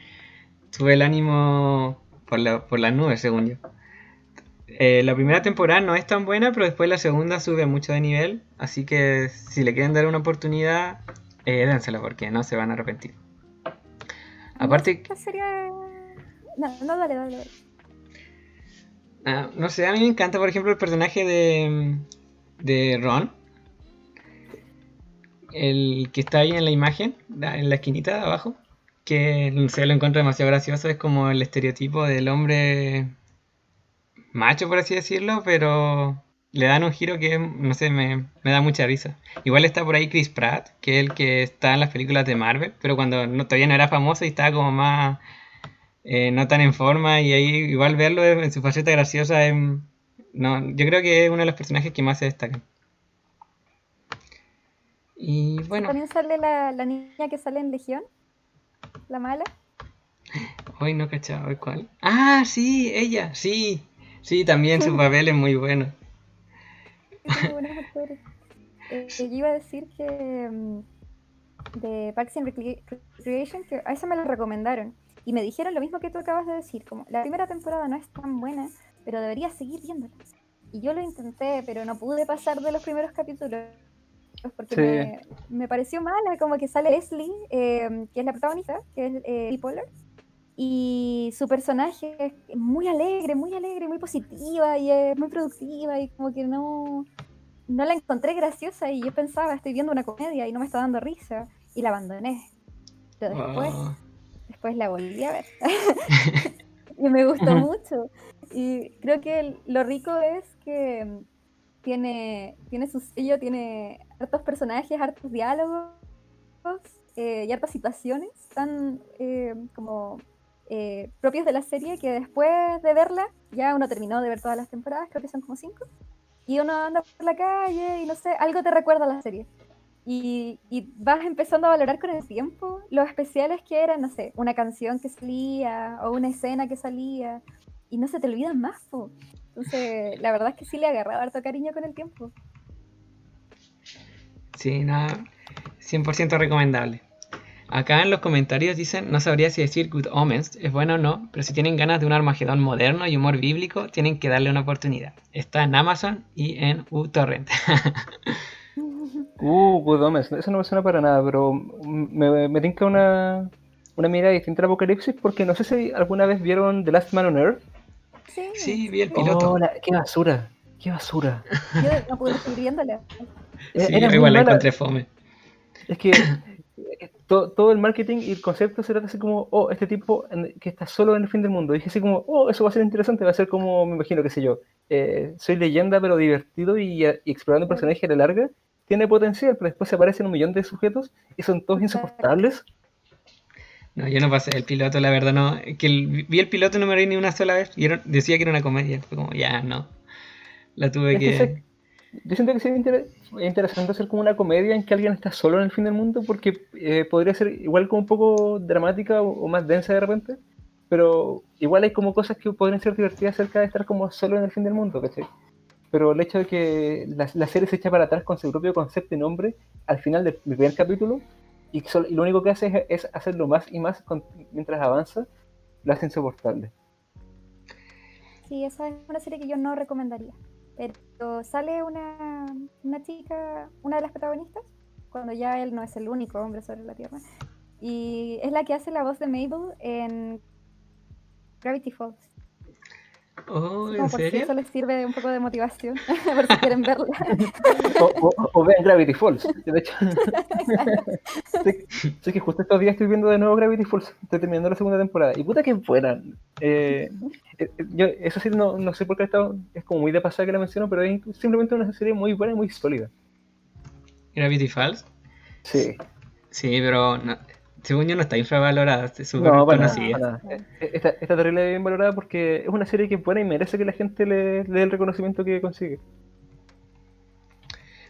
sube el ánimo por, la- por las nubes, según yo. Eh, la primera temporada no es tan buena, pero después la segunda sube mucho de nivel. Así que si le quieren dar una oportunidad, eh, dénsela porque no se van a arrepentir. Aparte, Esta serie... No, no, dale, dale. dale. ah, no sé, a mí me encanta, por ejemplo, el personaje de, de Ron. El que está ahí en la imagen, en la esquinita de abajo. Que no sé, lo encuentro demasiado gracioso. Es como el estereotipo del hombre macho, por así decirlo, pero le dan un giro que, no sé, me, me da mucha risa. Igual está por ahí Chris Pratt, que es el que está en las películas de Marvel, pero cuando no, todavía no era famoso y estaba como más eh, no tan en forma y ahí igual verlo en en su faceta graciosa es, no, yo creo que es uno de los personajes que más se destacan. Y bueno, También sale la, la niña que sale en Legión. La mala. hoy no cachaba cuál. Ah, sí, ella, sí. Sí, también su papel es muy bueno. Buenos actores. Eh, yo iba a decir que mm, de Parks and Recre- Recreation, que a esa me la recomendaron. Y me dijeron lo mismo que tú acabas de decir, como la primera temporada no es tan buena, pero deberías seguir viéndola. Y yo lo intenté, pero no pude pasar de los primeros capítulos. Porque Sí. me, me pareció mala, como que sale Leslie, eh, que es la protagonista, que es eh, Lee Pollard, y su personaje es muy alegre, muy alegre, muy positiva y es muy productiva y como que no, no la encontré graciosa y yo pensaba, estoy viendo una comedia y no me está dando risa y la abandoné. Pero después, Oh, después la volví a ver y me gustó mucho. Y creo que lo rico es que tiene, tiene su sello, tiene hartos personajes, hartos diálogos eh, y hartas situaciones tan eh, como eh, propios de la serie que después de verla, ya uno terminó de ver todas las temporadas, creo que son como cinco, y uno anda por la calle y no sé, algo te recuerda a la serie. Y, y vas empezando a valorar con el tiempo los especiales que eran, no sé, una canción que salía o una escena que salía, y no se te olvidan más, po. Entonces, la verdad es que sí le agarraba harto cariño con el tiempo. sí, nada, 100% recomendable. Acá en los comentarios dicen, no sabría si decir Good Omens es bueno o no, pero si tienen ganas de un Armagedón moderno y humor bíblico, tienen que darle una oportunidad. Está en Amazon y en uTorrent. Uh, Good Omens, eso no me suena para nada, pero me, me tinca una, una mirada distinta al Apocalipsis porque no sé si alguna vez vieron The Last Man on Earth. Sí, Sí, vi el piloto. Oh, la- qué basura, qué basura. yo no pude seguir viéndola. E- Sí, era yo igual la encontré fome. Es que eh, to- todo el marketing y el concepto se trata así como, oh, este tipo en- que está solo en el fin del mundo. Y dije así como, oh, eso va a ser interesante, va a ser como, me imagino, qué sé yo, eh, soy leyenda pero divertido y, y explorando un personaje a la larga, tiene potencial, pero después se aparecen un millón de sujetos y son todos insoportables. No, yo no pasé el piloto, la verdad, no. Que el- vi el piloto y no me reí ni una sola vez. Y era- decía que era una comedia. Fue como, ya, no. La tuve Es que que. Yo siento que sería inter- interesante hacer como una comedia en que alguien está solo en el fin del mundo, porque eh, podría ser igual como un poco dramática o, o más densa de repente, pero igual hay como cosas que podrían ser divertidas acerca de estar como solo en el fin del mundo, ¿cachai? Pero el hecho de que la, la serie se echa para atrás con su propio concepto y nombre al final del, primer capítulo, y, que sol- y lo único que hace es, es hacerlo más y más con- mientras avanza, lo hace insoportable. Sí, esa es una serie que yo no recomendaría. Pero sale una, una chica, una de las protagonistas, cuando ya él no es el único hombre sobre la Tierra. Y es la que hace la voz de Mabel en Gravity Falls. Oh, ¿en Como por si eso les sirve un poco de motivación, por si quieren verla. O, o- o vean Gravity Falls. De hecho, sé que justo estos días estoy viendo de nuevo Gravity Falls. Estoy terminando la segunda temporada. Y puta que buena. Eh, eh, yo, eso sí, no, no sé por qué he estado- es como muy de pasada que la menciono, pero es simplemente una serie muy buena y muy sólida. Gravity Falls. Sí. Sí, pero no- según yo no está infravalorada, es súper No, conocida. nada. Eh, Está, está terrible bien valorada porque es una serie que es buena y merece que la gente le, le dé el reconocimiento que consigue.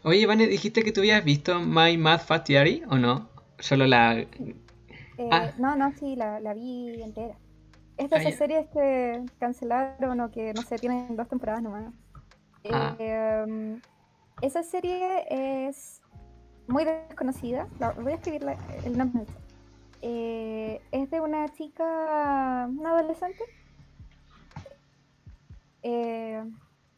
Oye, Vane, dijiste que tú habías visto My Mad Fat Diary o no? Solo la. Eh, Ah. No, no, sí, la, la vi entera. Es de Ah, esas series que cancelaron o que, no sé, tienen dos temporadas nomás. Ah. Eh, um, esa serie es muy desconocida. La- voy a escribir la- el nombre. Eh, es de una chica, una adolescente. Eh,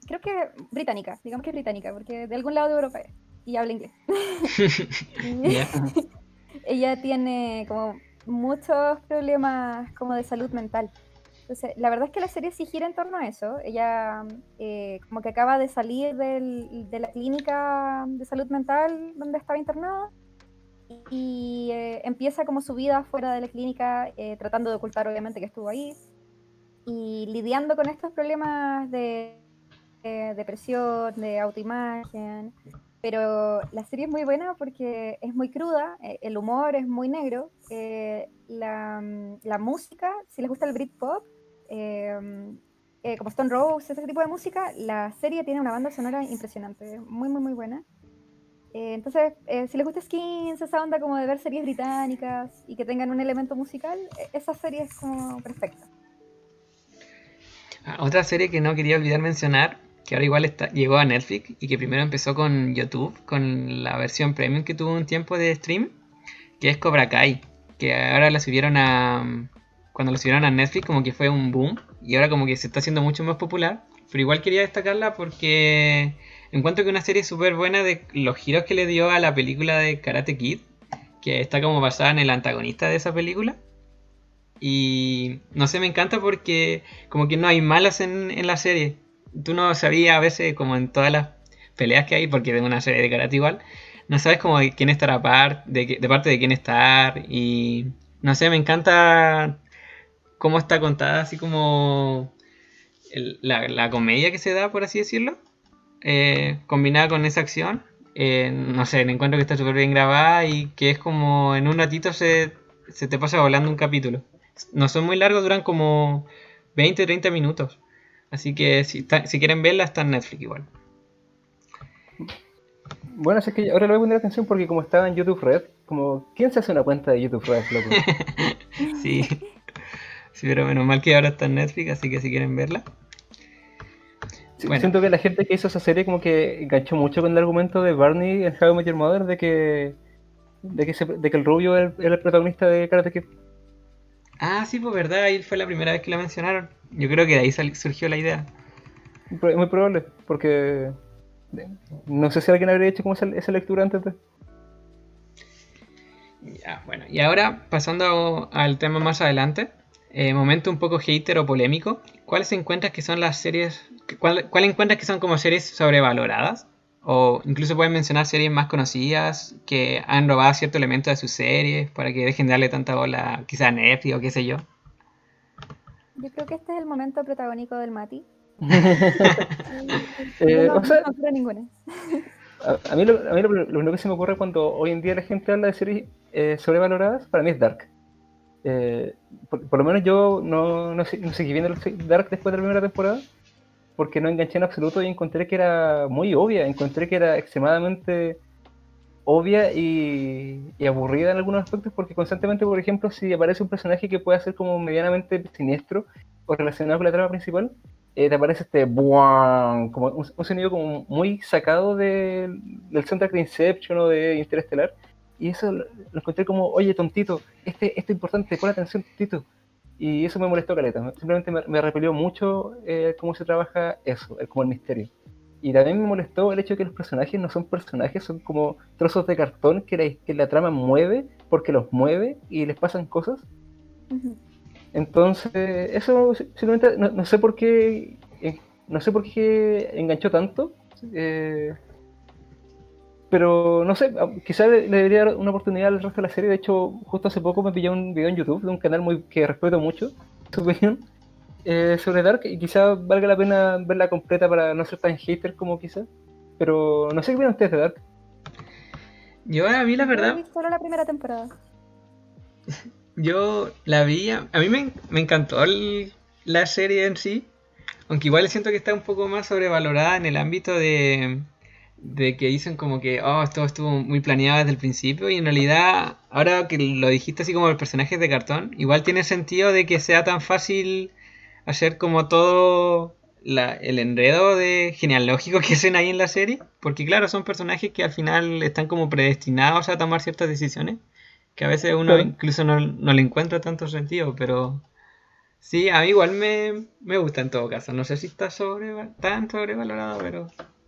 creo que británica, digamos que es británica, porque de algún lado de Europa es, y habla inglés. Ella tiene como muchos problemas como de salud mental. Entonces, la verdad es que la serie sí gira en torno a eso. Ella eh, como que acaba de salir del- de la clínica de salud mental donde estaba internada y eh, empieza como su vida fuera de la clínica, eh, tratando de ocultar obviamente que estuvo ahí y lidiando con estos problemas de, de depresión, de autoimagen. Pero la serie es muy buena porque es muy cruda, eh, el humor es muy negro, eh, la, música, si les gusta el Britpop, eh, eh, como Stone Rose, ese tipo de música, la serie tiene una banda sonora impresionante, muy, muy, muy buena. Eh, entonces, eh, si les gusta Skins, esa onda como de ver series británicas y que tengan un elemento musical, eh, esa serie es como perfecta. Ah, Otra serie que no quería olvidar mencionar, que ahora igual está, llegó a Netflix y que primero empezó con YouTube, con la versión premium que tuvo un tiempo de stream, que es Cobra Kai, que ahora la subieron a... Cuando la subieron a Netflix como que fue un boom y ahora como que se está haciendo mucho más popular, pero igual quería destacarla porque encuentro que una serie súper buena de los giros que le dio a la película de Karate Kid, que está como basada en el antagonista de esa película. Y no sé, me encanta porque como que no hay malas en, en la serie. Tú no sabías a veces, como en todas las peleas que hay, porque es una serie de karate igual, no sabes como de quién estar par, de, de parte de quién estar. Y no sé, me encanta cómo está contada, así como la comedia que se da, por así decirlo, eh, combinada con esa acción. Eh, no sé, me encuentro que está súper bien grabada y que es como en un ratito se, se te pasa volando un capítulo. No son muy largos, duran como 20 30 minutos. Así que si, está- si quieren verla, está en Netflix igual. Bueno, así que ahora le voy a poner atención porque como estaba en YouTube Red, como, ¿quién se hace una cuenta de YouTube Red, loco? Sí. sí, pero menos mal que ahora está en Netflix, así que si quieren verla. Bueno. Siento que la gente que hizo esa serie como que enganchó mucho con el argumento de Barney en How I Met Your Mother de que de que, se- de que el rubio era el, el protagonista de Karate Kid. Ah, sí, pues verdad, ahí fue la primera vez que la mencionaron. Yo creo que de ahí sal- surgió la idea. Es muy probable, porque no sé si alguien habría hecho como esa, esa lectura antes de... Ya, bueno, y ahora pasando al tema más adelante, eh, momento un poco hater o polémico, ¿cuáles encuentras que son las series, cuál, cuál encuentras que son como series sobrevaloradas? O incluso pueden mencionar series más conocidas que han robado cierto elemento de sus series para que dejen de darle tanta bola quizá a Netflix o qué sé yo. Yo creo que este es el momento protagónico del Mati. Eh, Yo no, o sea, no ninguna. a, a mí, lo, a mí lo, lo único que se me ocurre cuando hoy en día la gente habla de series eh, sobrevaloradas, para mí es Dark. Eh, por, por lo menos yo no, no, no seguí viendo Dark después de la primera temporada, porque no enganché en absoluto y encontré que era muy obvia, encontré que era extremadamente obvia y, y aburrida en algunos aspectos, porque constantemente, por ejemplo, si aparece un personaje que pueda ser como medianamente siniestro o relacionado con la trama principal, eh, te aparece este buang, como un, un sonido como muy sacado de- del soundtrack de Inception o de Interestelar. Y eso lo, lo encontré como, oye, tontito, este, esto es importante, pon atención, tontito. Y eso me molestó, Caleta. Simplemente me, me repelió mucho eh, cómo se trabaja eso, el- como el misterio. Y también me molestó el hecho de que los personajes no son personajes, son como trozos de cartón que la, que la trama mueve porque los mueve y les pasan cosas. Entonces, eso simplemente no, no sé por qué eh, no sé por qué enganchó tanto. eh, pero no sé, quizás le, le debería dar una oportunidad al resto de la serie. De hecho, justo hace poco me pillé un video en YouTube de un canal muy que respeto mucho, su opinión, eh, sobre Dark. Y quizás valga la pena verla completa para no ser tan hater como quizás. Pero no sé qué opinan ustedes de Dark. Yo a mí la Yo verdad, vi solo la primera temporada. yo la vi, a a mí me, me encantó el- la serie en sí, aunque igual siento que está un poco más sobrevalorada en el ámbito de, de que dicen como que, oh, esto estuvo muy planeado desde el principio y en realidad, ahora que lo dijiste así como los personajes de cartón, igual tiene sentido de que sea tan fácil hacer como todo la- el enredo de genealógico que hacen ahí en la serie, porque claro, son personajes que al final están como predestinados a tomar ciertas decisiones, que a veces uno incluso no, no le encuentra tanto sentido, pero sí, a mí igual me, me gusta en todo caso, no sé si está sobre, tan sobrevalorado, pero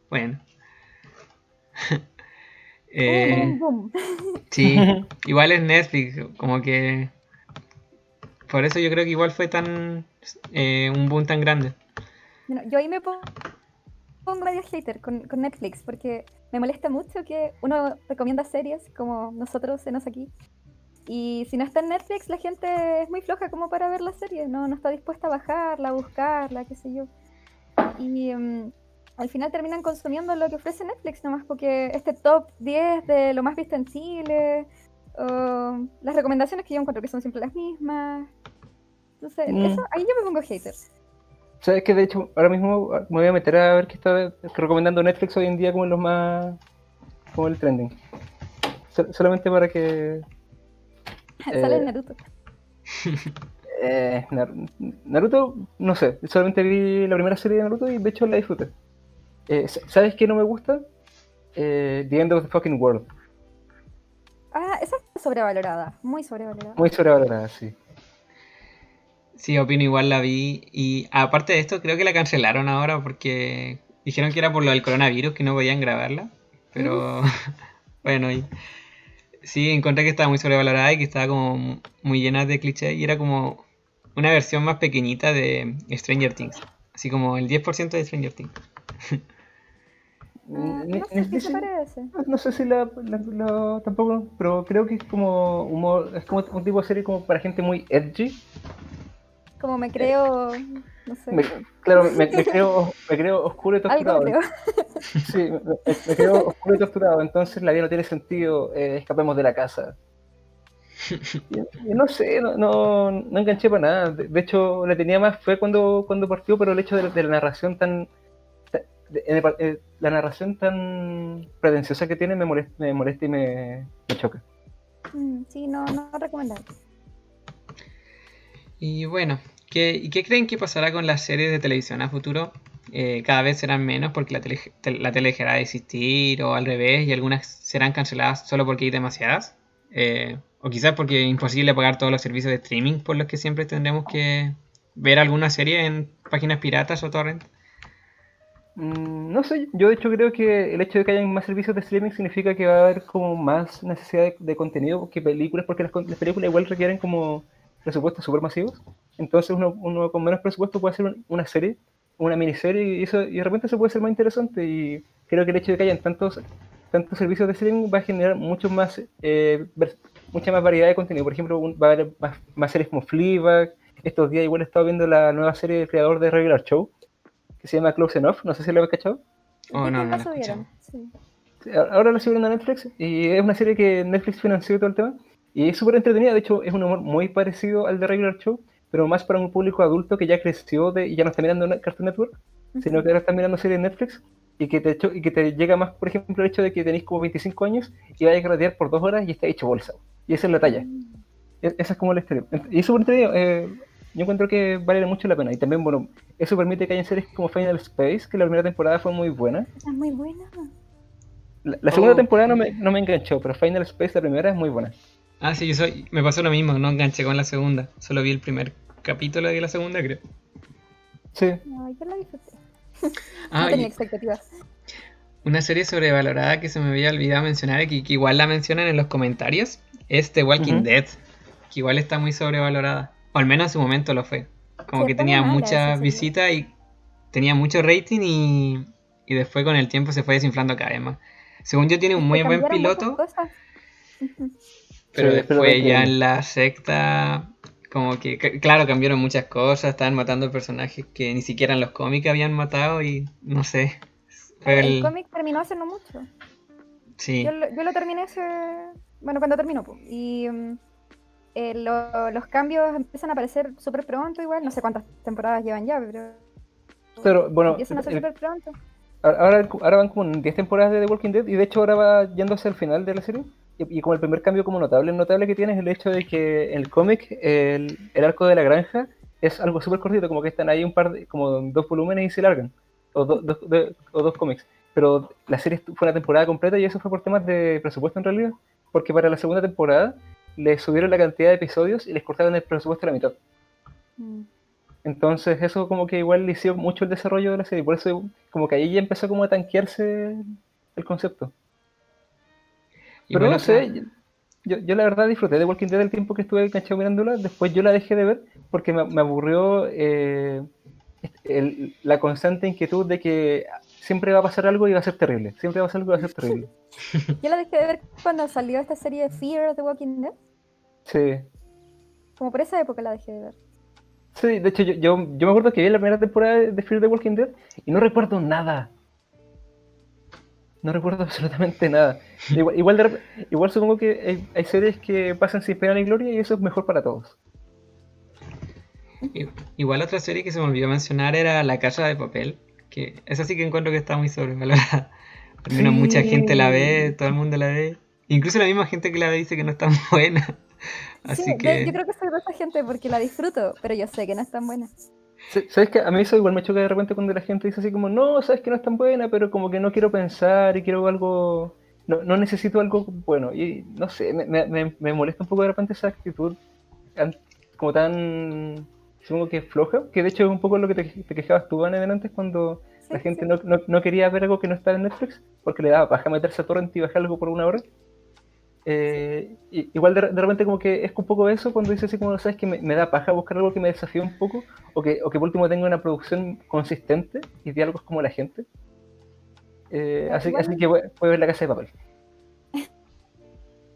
bueno. Eh. Sí, igual es Netflix, como que por eso yo creo que igual fue tan eh, un boom tan grande. Bueno, yo ahí me pongo, pongo medio hater con, con Netflix porque me molesta mucho que uno recomienda series como nosotros en aquí y si no está en Netflix la gente es muy floja como para ver la serie, no, no está dispuesta a bajarla, a buscarla, qué sé yo. Y mm, al final terminan consumiendo lo que ofrece Netflix nomás porque este top 10 de lo más visto en Chile, o las recomendaciones que yo encuentro que son siempre las mismas. Entonces, Mm. eso, ahí yo me pongo hater. Sabes que de hecho ahora mismo me voy a meter a ver qué está recomendando Netflix hoy en día como los más como el trending. Sol- solamente para que Sale Eh, Naruto. eh, Nar- Naruto, no sé, solamente vi la primera serie de Naruto y de hecho la disfruté. Eh, ¿Sabes qué no me gusta? Eh, the End of the Fucking World. Ah, esa es sobrevalorada, muy sobrevalorada. Muy sobrevalorada, sí. Sí, opino igual la vi y aparte de esto creo que la cancelaron ahora porque dijeron que era por lo del coronavirus que no podían grabarla, pero bueno, y sí, encontré que estaba muy sobrevalorada y que estaba como muy llena de clichés y era como una versión más pequeñita de Stranger Things, así como el 10% de Stranger Things. Ah, no sé qué si- parece. No, no sé si la, la- la- tampoco, pero creo que es como humor, es como un tipo de serie como para gente muy edgy. Como me creo, no sé, Me- claro, me, me creo, me creo oscuro y torturado. creo. Sí, me, creo oscuro y torturado, entonces la vida no tiene sentido, eh, escapemos de la casa. No sé, no, no, no enganché para nada. De, de hecho, le tenía más fe cuando, cuando partió, pero el hecho de, de la narración tan. En el eh, la narración tan pretenciosa que tiene me molesta, me molesta y me, me choca. Mm, Sí, no, no recomendable. Y bueno, ¿qué, ¿y qué creen que pasará con las series de televisión a futuro? Eh, cada vez serán menos porque la tele, te- la tele dejará de existir o al revés y algunas serán canceladas solo porque hay demasiadas. Eh, o quizás porque es imposible pagar todos los servicios de streaming por los que siempre tendremos que ver alguna serie en páginas piratas o torrent. Mm, No sé, yo de hecho creo que el hecho de que hayan más servicios de streaming significa que va a haber como más necesidad de, contenido que películas, porque las, películas igual requieren como presupuestos súper masivos. Entonces uno, con menos presupuesto puede hacer un- una serie, una miniserie, y eso y de repente se puede hacer más interesante. Y creo que el hecho de que hayan tantos, tantos servicios de streaming va a generar mucho más, eh, mucha más variedad de contenido. Por ejemplo, va a haber más, más series como Fleabag. Estos días igual he estado viendo la nueva serie del creador de Regular Show, que se llama Close Enough, no sé si lo habéis cachado. Oh, no, no la subieron, sí. Ahora la subieron a Netflix y es una serie que Netflix financió todo el tema. Y es súper entretenida, de hecho es un humor muy parecido al de Regular Show, pero más para un público adulto que ya creció de, y ya no está mirando Cartoon Network, sino que ahora está mirando series de Netflix y que, te y que te llega más, por ejemplo, el hecho de que tenéis como 25 años y vais a carretear por dos horas y está hecho bolsa. Y esa es la talla. E- Esa es como la historia. Y es súper entretenido. eh, yo encuentro que vale mucho la pena. Y también, bueno, eso permite que hayan series como Final Space, que la primera temporada fue muy buena. Es muy buena. La, la segunda Oh. temporada no me, no me enganchó, pero Final Space, la primera, es muy buena. Ah, sí, yo soy, me pasó lo mismo, no enganché con la segunda, solo vi el primer capítulo de la segunda, creo. Sí. Ay, yo la disfruté. Ah, no tenía y- expectativas. Una serie sobrevalorada que se me había olvidado mencionar, que, que igual la mencionan en los comentarios, es The Walking. Dead, que igual está muy sobrevalorada. O al menos en su momento lo fue. Como Sí, que tenía muchas visitas y tenía mucho rating y, y después con el tiempo se fue desinflando cada vez más. Según yo tiene un muy buen piloto, pero Sí, después ya que- en la secta, como que, claro, cambiaron muchas cosas, estaban matando personajes que ni siquiera en los cómics habían matado y no sé. Fue El, el... cómic terminó hace no mucho. Sí, Yo, lo- yo lo terminé hace. Bueno, cuando terminó. Y mm, eh, lo- los cambios empiezan a aparecer súper pronto, igual. No sé cuántas temporadas llevan ya, pero. Pero bueno, empiezan a ser el- súper pronto. ahora, ahora van como 10 temporadas de The Walking Dead y de hecho ahora va yéndose al final de la serie. Y, y como el primer cambio como notable, notable que tiene es el hecho de que en el cómic el, el arco de la granja es algo súper cortito, como que están ahí un par de, como dos volúmenes y se largan, o, do- dos- de- o dos cómics. Pero la serie fue una temporada completa y eso fue por temas de presupuesto en realidad, porque para la segunda temporada les subieron la cantidad de episodios y les cortaron el presupuesto a la mitad. Mm. Entonces eso como que igual le hizo mucho el desarrollo de la serie, por eso como que ahí ya empezó como a tanquearse el concepto. Pero no sé, yo, yo la verdad disfruté de Walking Dead el tiempo que estuve enganchado mirándola, después yo la dejé de ver porque me, me aburrió eh, el- la constante inquietud de que siempre va a pasar algo y va a ser terrible, siempre va a pasar algo y va a ser terrible. Yo la dejé de ver cuando salió esta serie de Fear of the Walking Dead. Sí, Como por esa época la dejé de ver. sí, de hecho yo, yo, yo me acuerdo que vi la primera temporada de Fear the Walking Dead y no recuerdo nada. No recuerdo absolutamente nada. Igual, igual, de supongo que hay, hay series que pasan sin pena ni gloria y eso es mejor para todos. I- Igual otra serie que se me olvidó mencionar era La Casa de Papel, que esa sí que encuentro que está muy sobrevalorada. Al menos mucha gente la ve, todo el mundo la ve. Incluso la misma gente que la ve dice que no es tan buena. Así sí, yo- que yo creo que soy de esa gente porque la disfruto, pero yo sé que no es tan buena. Sí, ¿Sabes qué? A mí eso igual me choca de repente cuando la gente dice así como, no, sabes que no es tan buena, pero como que no quiero pensar y quiero algo, no, no necesito algo bueno. Y no sé, me, me- me- molesta un poco de repente esa actitud como tan, supongo que floja, que de hecho es un poco lo que te, te quejabas tú, Ana, antes cuando Sí, la gente sí. no, no- no quería ver algo que no estaba en Netflix, porque le daba paja meterse a torrent y bajar algo por una hora. Eh, y- igual de, de repente como que es un poco eso cuando dice así como, sabes que me, me da paja buscar algo que me desafíe un poco o que, o que por último tenga una producción consistente y diálogos como la gente. Eh, así, igual- así que voy, voy a ver la casa de papel.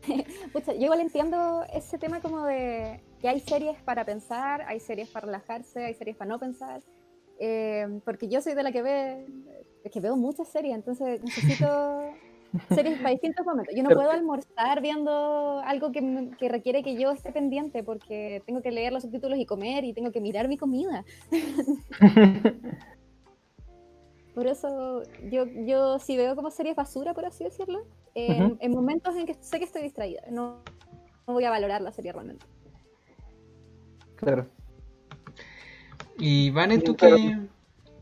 Pucha, yo igual entiendo ese tema como de que hay series para pensar, hay series para relajarse, hay series para no pensar. eh, porque yo soy de la que ve, es que veo muchas series, entonces necesito series para distintos momentos. Yo no puedo almorzar viendo algo que, que requiere que yo esté pendiente porque tengo que leer los subtítulos y comer y tengo que mirar mi comida. Por eso yo, yo si veo como series basura, por así decirlo, en, Ujú. en momentos en que sé que estoy distraída, no, no voy a valorar la serie realmente. Claro. Y Vane, tú claro. que...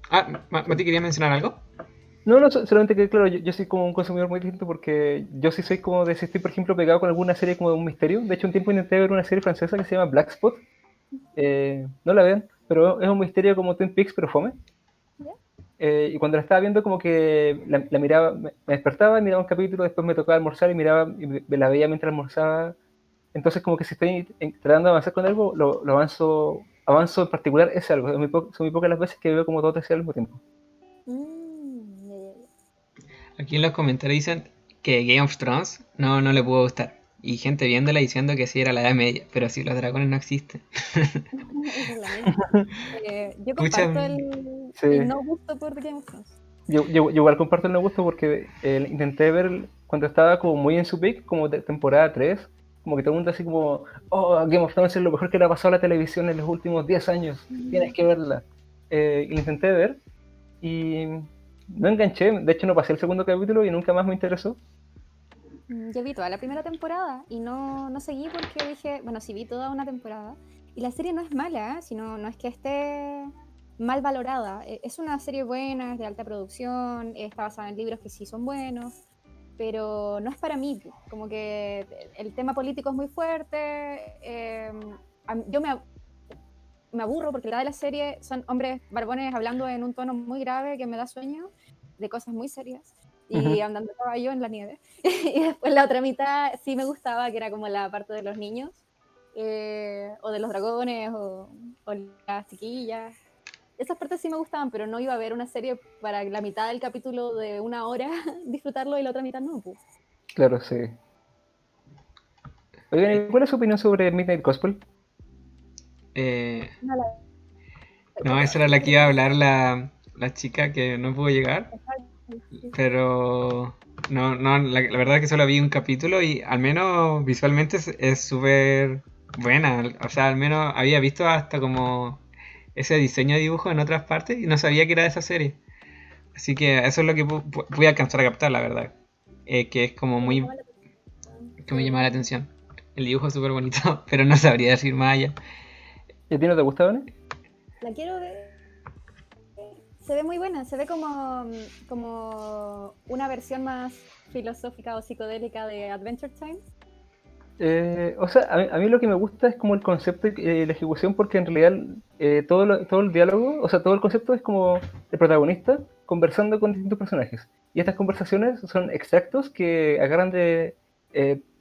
Ah, Ma- Mati, ¿querías mencionar algo? No, no, so- solamente que, claro, yo, yo soy como un consumidor muy distinto porque yo sí soy como de si estoy, por ejemplo, pegado con alguna serie como de un misterio. De hecho, un tiempo intenté ver una serie francesa que se llama Black Spot. Eh, no la vean, pero es un misterio como Twin Peaks, pero fome. Eh, y cuando la estaba viendo, como que la, la miraba, me, me despertaba, miraba un capítulo, después me tocaba almorzar y miraba, y me- la veía mientras almorzaba. Entonces, como que si estoy tratando de avanzar con algo, lo, lo avanzo, avanzo en particular ese algo. Es muy po- son muy pocas las veces que veo como dos o tres series al mismo tiempo. Mm. Aquí en los comentarios dicen que Game of Thrones no, no le pudo gustar. Y gente viéndola diciendo que sí era la edad media, pero si los dragones no existen. Es. Eh, yo comparto el, sí. el no gusto por Game of Thrones. Yo, yo, yo igual comparto el no gusto porque eh, intenté ver cuando estaba como muy en su peak, como de temporada 3, como que todo el mundo así como, oh, Game of Thrones es lo mejor que le ha pasado a la televisión en los últimos 10 años, tienes que verla. Eh, y la intenté ver y no enganché, de hecho no pasé el segundo capítulo y nunca más me interesó. Mm, Yo vi toda la primera temporada y no, no seguí porque dije, bueno, sí vi toda una temporada. Y la serie no es mala, ¿eh? sino no es que esté mal valorada. E- Es una serie buena, es de alta producción, está basada en libros que sí son buenos, pero no es para mí. Como que el tema político es muy fuerte. eh, mí- yo me, me aburro porque la de la serie son hombres barbones hablando en un tono muy grave que me da sueño de cosas muy serias y andando a caballo en la nieve. y después la otra mitad sí me gustaba, que era como la parte de los niños, eh, o de los dragones, o, o las chiquillas. Esas partes sí me gustaban, pero no iba a ver una serie para la mitad del capítulo de una hora disfrutarlo y la otra mitad no. Pues. Claro, sí. Oigan, ¿y ¿cuál es su opinión sobre Midnight Gospel? Eh, No, la- no, esa era la que iba a hablar la, la chica que no pudo llegar. Pero no, no, la, la verdad es que solo vi un capítulo y al menos visualmente es- es súper buena. O sea, al menos había visto hasta como ese diseño de dibujo en otras partes y no sabía que era de esa serie. Así que eso es lo que voy a alcanzar a captar, la verdad. Eh, que es como muy... que me llama la atención. El dibujo es súper bonito, pero no sabría decir más allá. ¿Y a ti no te gusta, Vane? La quiero ver. Se ve muy buena, se ve como, como una versión más filosófica o psicodélica de Adventure Time. Eh, o sea, a mí, lo que me gusta es como el concepto y eh, la ejecución, porque en realidad eh, todo, todo el diálogo, o sea, todo el concepto es como el protagonista conversando con distintos personajes. Y estas conversaciones son extractos que agarran de.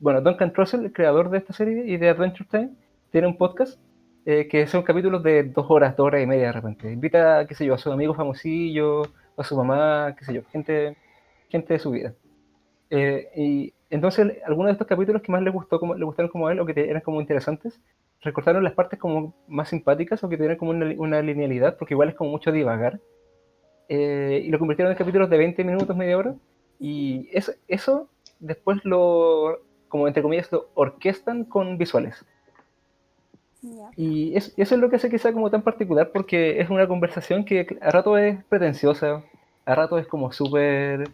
bueno, Duncan Trussell, el creador de esta serie y de Adventure Time, tiene un podcast que son capítulos de dos horas, dos horas y media de repente. Invita, qué sé yo, a sus amigos famosillos, a su mamá, qué sé yo, gente, gente de su vida. Y entonces, algunos de estos capítulos que más le gustó, como, le gustaron como a él, o que te- eran como interesantes, recortaron las partes como más simpáticas o que tenían como una, li- una linealidad, porque igual es como mucho divagar, eh, y lo convirtieron en capítulos de 20 minutos, media hora, y eso, eso después lo, como entre comillas, lo orquestan con visuales. Y es- eso es lo que hace que sea como tan particular, porque es una conversación que a rato es pretenciosa, a rato es como súper...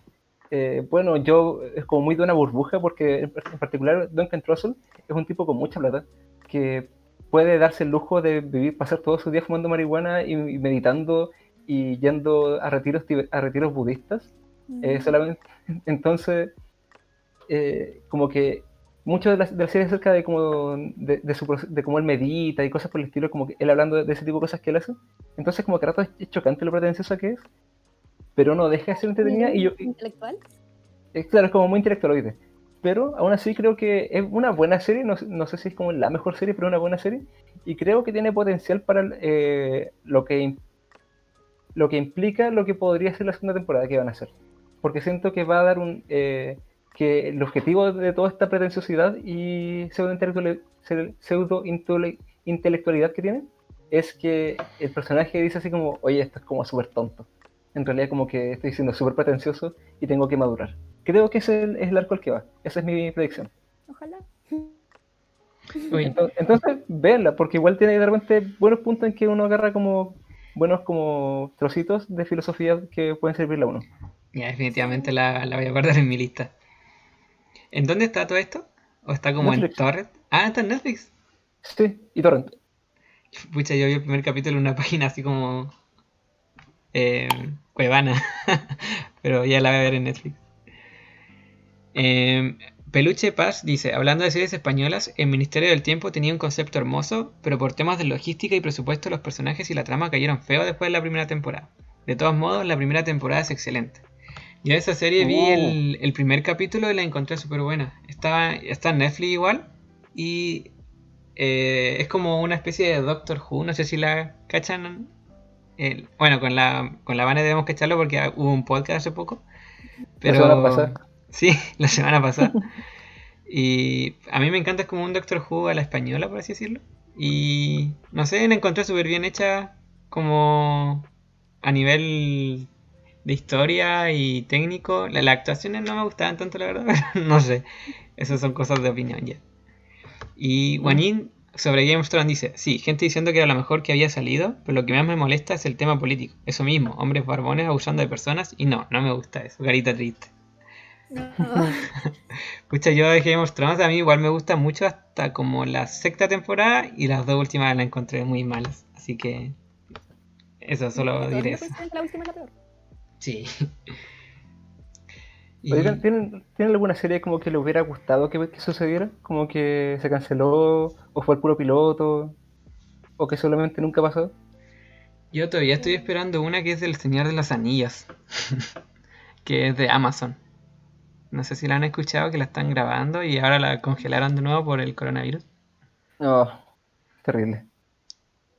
eh, bueno, yo es como muy de una burbuja, porque en, particular Duncan Trussell es un tipo con mucha plata, que puede darse el lujo de vivir, pasar todos sus días fumando marihuana y, y meditando y yendo a retiros, a retiros budistas. Eh, solamente, entonces, eh, como que mucho de la, de la serie acerca de cómo, de, de su de cómo él medita y cosas por el estilo, como que él hablando de, ese tipo de cosas que él hace. Entonces, como que rato es, chocante lo pretenciosa que es, pero no deja de ser entretenida y yo, intelectual. es claro, es como muy intelectualoide. Pero aún así creo que es una buena serie, no, sé- no sé si es como la mejor serie, pero una buena serie. Y creo que tiene potencial para eh, lo, que, lo que implica lo que podría ser la segunda temporada que van a hacer. Porque siento que va a dar un... eh, que el objetivo de toda esta pretenciosidad y pseudo-intelectuali- pseudo- pseudo-intelectualidad que tiene es que el personaje dice así como, oye, esto es como súper tonto. En realidad como que estoy siendo súper pretencioso y tengo que madurar. Creo que ese es el, es el arco al que va. Esa es mi predicción. Ojalá. Uy, Entonces, entonces véanla, porque igual tiene de repente buenos puntos en que uno agarra como buenos como trocitos de filosofía que pueden servirle a uno. ya definitivamente la, la voy a guardar en mi lista. ¿En dónde está todo esto? ¿O está como en. Torrent? Ah, está en Netflix. Sí, y Torrent. Pucha, yo vi el primer capítulo en una página así como... Eh, Cuevana. Pero ya la voy a ver en Netflix. Eh, Peluche Paz dice, hablando de series españolas, el Ministerio del Tiempo tenía un concepto hermoso, pero por temas de logística y presupuesto los personajes y la trama cayeron feo después de la primera temporada. De todos modos, la primera temporada es excelente. Yo esa serie vi Oh. el, el primer capítulo y la encontré súper buena. Está, está en Netflix igual y eh, es como una especie de Doctor Who, no sé si la cachan. El- bueno, con la, con la Vane debemos cacharlo porque hubo un podcast hace poco. Pero, semana pasada. Sí, la semana pasada. y a mí me encanta, es como un Doctor Who a la española, por así decirlo. Y no sé, la encontré súper bien hecha como a nivel de historia y técnico. La- Las actuaciones no me gustaban tanto, la verdad. no sé, esas son cosas de opinión ya. Y Juanín sobre Game of Thrones dice, sí, gente diciendo que era lo mejor que había salido, pero lo que más me molesta es el tema político. Eso mismo, hombres barbones abusando de personas y no, no me gusta eso, carita triste. No. Pucha, yo de Game of Thrones a mí igual me gusta mucho hasta como la sexta temporada y las dos últimas las encontré muy malas. Así que eso solo diré eso. la última la peor. Sí. Y- Oigan, ¿tienen, ¿tienen alguna serie como que le hubiera gustado que, que sucediera? Como que se canceló, o fue el puro piloto, o que solamente nunca pasó. Yo todavía estoy esperando una que es del Señor de las Anillas, que es de Amazon. No sé si la han escuchado, que la están grabando y ahora la congelaron de nuevo por el coronavirus. No, terrible.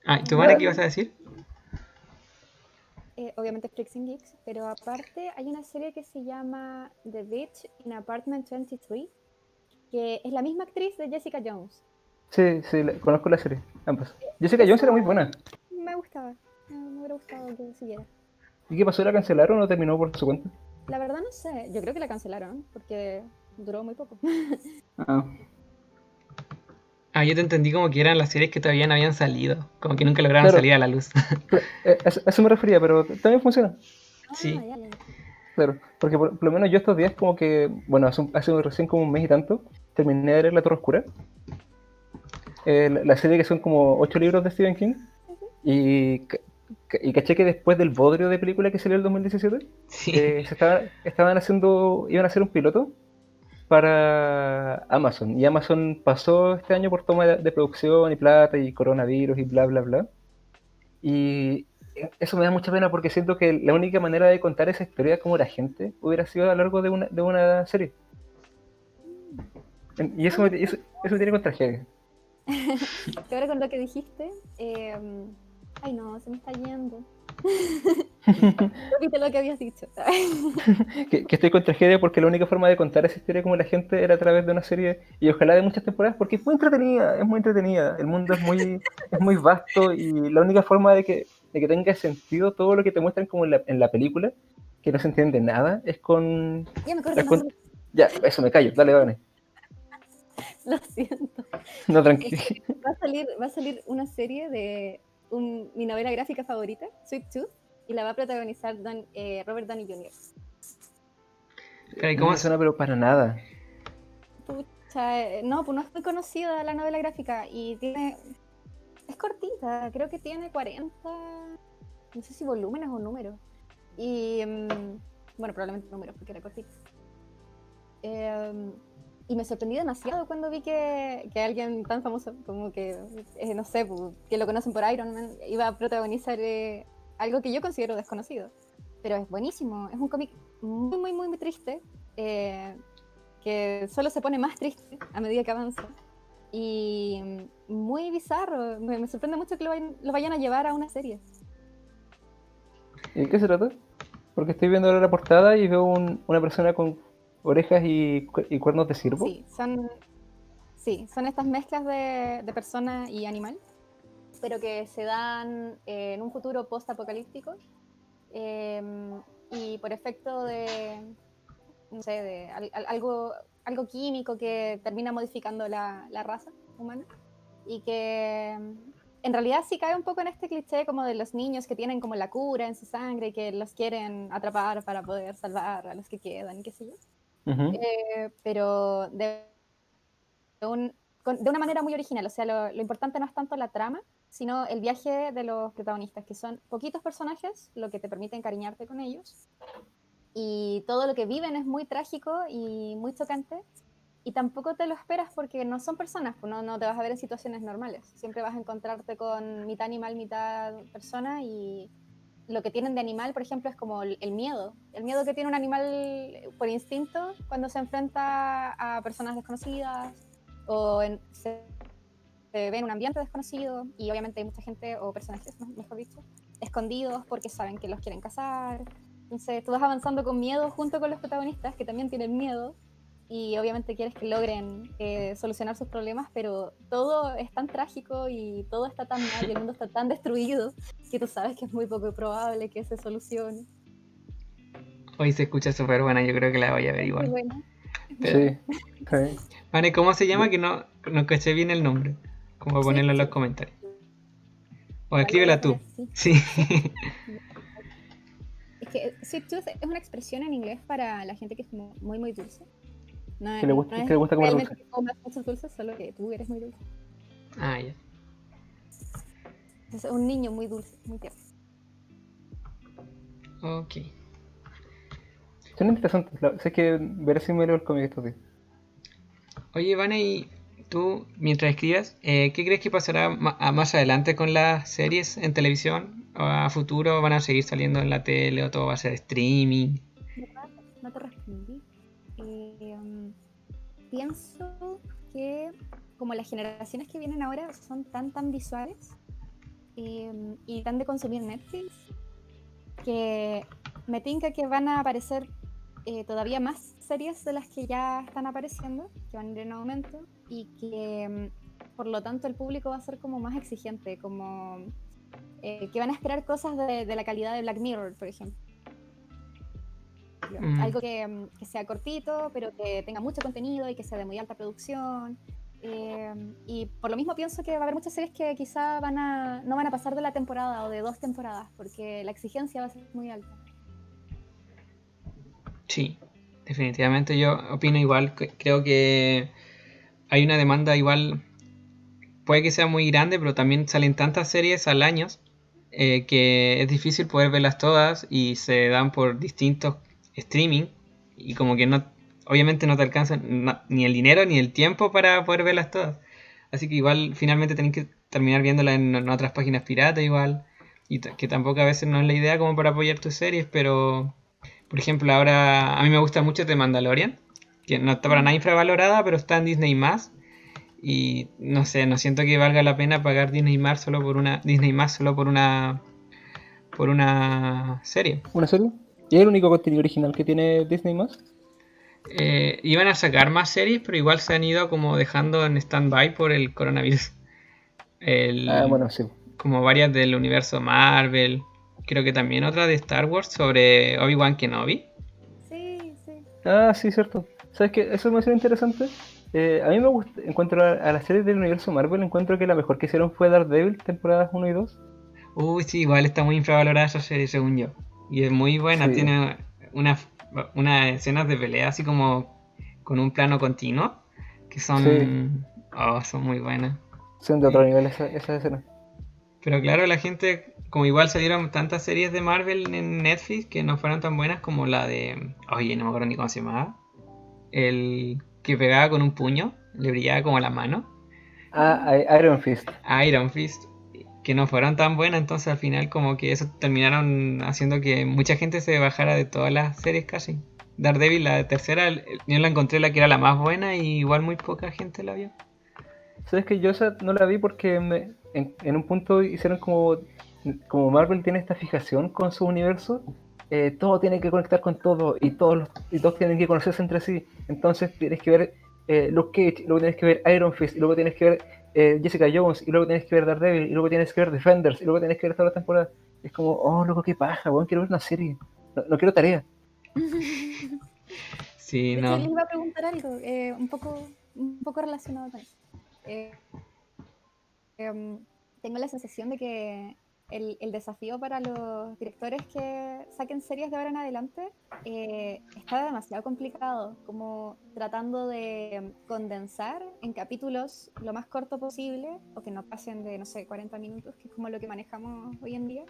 Ah, ¿y tú, Vane, qué ibas a decir? Eh, obviamente Freaks and Geeks, pero aparte hay una serie que se llama The Beach in Apartment 23, que es la misma actriz de Jessica Jones. Sí, sí, la- conozco la serie, ambas. Jessica Jones era muy buena. Me gustaba, me hubiera gustado que siguiera. ¿Y qué pasó? ¿La cancelaron o terminó por su cuenta? La verdad no sé, yo creo que la cancelaron porque duró muy poco. Ah, Ah, yo te entendí como que eran las series que todavía no habían salido. Como que nunca lograron Claro. salir a la luz. eh, a eso me refería, pero también funciona. Sí. Ah, ya. Claro, porque por, por lo menos yo estos días como que, bueno, hace, un- hace recién como un mes y tanto, terminé de leer La Torre Oscura. Eh, la, la serie que son como ocho libros de Stephen King. Y, y caché que después del bodrio de película que salió el 2017, Sí. eh, se estaba- estaban haciendo, iban a hacer un piloto para Amazon. Y Amazon pasó este año por toma de, producción y plata y coronavirus y bla, bla, bla. Y eso me da mucha pena porque siento que la única manera de contar esa historia como la gente hubiera sido a lo largo de una, de una serie. Y eso me, eso, tiene con tragedia. Ahora con lo que dijiste, eh, ay no, se me está yendo. Repite lo que habías dicho. Que, que estoy con tragedia porque la única forma de contar esa historia como la gente era a través de una serie y ojalá de muchas temporadas porque es muy entretenida, es muy entretenida. El mundo es muy, es muy vasto y la única forma de que, de que tenga sentido todo lo que te muestran como en la, en la película, que no se entiende nada, es con... ya me con-. Ya, eso me callo, dale, dale. lo siento. No, tranquilo. Va a salir, va a salir una serie de un- mi novela gráfica favorita, Sweet Tooth, y la va a protagonizar Don- eh, Robert Downey Jr. Pero, ¿y No cómo suena, pero para nada. Pucha, eh, no, pues no es muy conocida la novela gráfica y tiene. Es cortita, creo que tiene 40. No sé si volúmenes o números. Y. mm, bueno, probablemente números porque era cortita. Em, y me sorprendí demasiado cuando vi que, que alguien tan famoso como que, eh, no sé, pu- que lo conocen por Iron Man, iba a protagonizar eh, algo que yo considero desconocido. Pero es buenísimo, es un cómic muy, muy, muy, muy triste, eh, que solo se pone más triste a medida que avanza. Y muy bizarro, me, me sorprende mucho que lo, vayan- lo vayan a llevar a una serie. ¿Y de qué se trata? Porque estoy viendo ahora la portada y veo un- una persona con orejas y, y cuernos de ciervo. Sí, son, sí, son estas mezclas de, de persona y animal, pero que se dan eh, en un futuro post-apocalíptico em, y por efecto de, no sé, de al- al- algo, algo químico que termina modificando la, la raza humana y que en realidad sí cae un poco en este cliché como de los niños que tienen como la cura en su sangre y que los quieren atrapar para poder salvar a los que quedan qué sé yo. Ujú. Eh, pero de, un- de una manera muy original. O sea, lo, lo importante no es tanto la trama, sino el viaje de los protagonistas, que son poquitos personajes, lo que te permite encariñarte con ellos. Y todo lo que viven es muy trágico y muy chocante. Y tampoco te lo esperas porque no son personas, pues no, no te vas a ver en situaciones normales. Siempre vas a encontrarte con mitad animal, mitad persona y lo que tienen de animal, por ejemplo, es como el, miedo. El miedo que tiene un animal por instinto cuando se enfrenta a personas desconocidas o en- se, se ve en un ambiente desconocido y obviamente hay mucha gente o personajes, mejor dicho, escondidos porque saben que los quieren cazar. Entonces tú vas avanzando con miedo junto con los protagonistas que también tienen miedo y obviamente quieres que logren eh, solucionar sus problemas, pero todo es tan trágico y todo está tan mal y el mundo está tan destruido que tú sabes que es muy poco probable que se solucione. Hoy se escucha súper buena, yo creo que la voy a ver igual. bueno. Sí. sí. Vale, ¿cómo se llama? Que no, no caché bien el nombre. Como ponerlo en los comentarios. O escríbela tú. Sí. Sí. Es que Sweet Tooth es una expresión en inglés para la gente que es como muy, muy dulce. No Que le gusta- no es que le gusta comer realmente dulce. comas muchos dulces, solo que tú eres muy dulce. ah, ya. Es un niño muy dulce, muy tierno. Ok. Son interesantes. Sé que veré si me leo el cómic estos días. Oye, Ivana, y tú, mientras escribas, eh, ¿qué crees que pasará ma- a- más adelante con las series en televisión? ¿O a futuro van a seguir saliendo en la tele o todo va a ser streaming? No te respondí. Um, pienso que como las generaciones que vienen ahora son tan, tan visuales eh, y tan de consumir Netflix, que me tinca que van a aparecer eh, todavía más series de las que ya están apareciendo, que van a ir en aumento, y que mm, por lo tanto el público va a ser como más exigente, como eh, que van a esperar cosas de la calidad de Black Mirror, por ejemplo. Mm. Algo que, mm, que sea cortito, pero que tenga mucho contenido y que sea de muy alta producción. Eh, y por lo mismo pienso que va a haber muchas series que quizá van a, no van a pasar de la temporada o de dos temporadas, porque la exigencia va a ser muy alta. Sí, definitivamente yo opino igual. Creo que hay una demanda igual, puede que sea muy grande, pero también salen tantas series al año eh, que es difícil poder verlas todas y se dan por distintos streaming y como que no, obviamente no te alcanza ni el dinero ni el tiempo para poder verlas todas. Así que igual finalmente tenés que terminar viéndolas en, otras páginas piratas igual. Y que tampoco a veces no es la idea como para apoyar tus series, pero por ejemplo ahora a mí me gusta mucho The Mandalorian, que no está para nada infravalorada, pero está en Disney más. Y no sé, no siento que valga la pena pagar Disney más solo por una Disney más solo por una por una serie. ¿Una serie? ¿Y es el único contenido original que tiene Disney más? Eh, iban a sacar más series, pero igual se han ido como dejando en stand-by por el coronavirus. El- Ah, bueno, sí. Como varias del universo Marvel. Creo que también otra de Star Wars sobre Obi-Wan Kenobi. Sí, sí. Ah, sí, cierto. ¿Sabes qué? Eso me parece interesante. Eh, a mí me gusta, encuentro a, a las series del universo Marvel, encuentro que la mejor que hicieron fue Daredevil, temporadas 1 y 2. Uy, sí, igual está muy infravalorada esa serie, según yo. Y es muy buena, Sí. tiene unas unas escenas de pelea así como con un plano continuo, que son, Sí. oh, son muy buenas. Son de otro nivel esa- esas escenas. Pero claro, la gente, como igual salieron tantas series de Marvel en Netflix que no fueron tan buenas como la de, oye, no me acuerdo ni cómo se llamaba, el que pegaba con un puño, le brillaba como la mano. Ah, Iron Fist. Iron Fist, que no fueron tan buenas, entonces al final como que eso terminaron haciendo que mucha gente se bajara de todas las series casi. Daredevil, la tercera, yo la encontré la que era la más buena y igual muy poca gente la vio. ¿Sabes que yo esa no la vi porque me- en, un punto hicieron como, como Marvel tiene esta fijación con su universo, eh, todo tiene que conectar con todo y todos, los- y todos tienen que conocerse entre sí. Entonces tienes que ver eh, Luke Cage, luego tienes que ver Iron Fist, y luego tienes que ver eh, Jessica Jones, y luego tienes que ver Daredevil, y luego tienes que ver Defenders, y luego tienes que ver todas las temporadas. Es como, oh, loco, qué paja, weón, quiero ver una serie. No, no quiero tarea. Sí, no. hecho, les iba a preguntar algo, eh, un, poco, un poco relacionado con eso. Eh, em, tengo la sensación de que el, el desafío para los directores que saquen series de ahora en adelante eh, está demasiado complicado, como tratando de condensar en capítulos lo más corto posible, o que no pasen de, no sé, 40 minutos, que es como lo que manejamos hoy en día.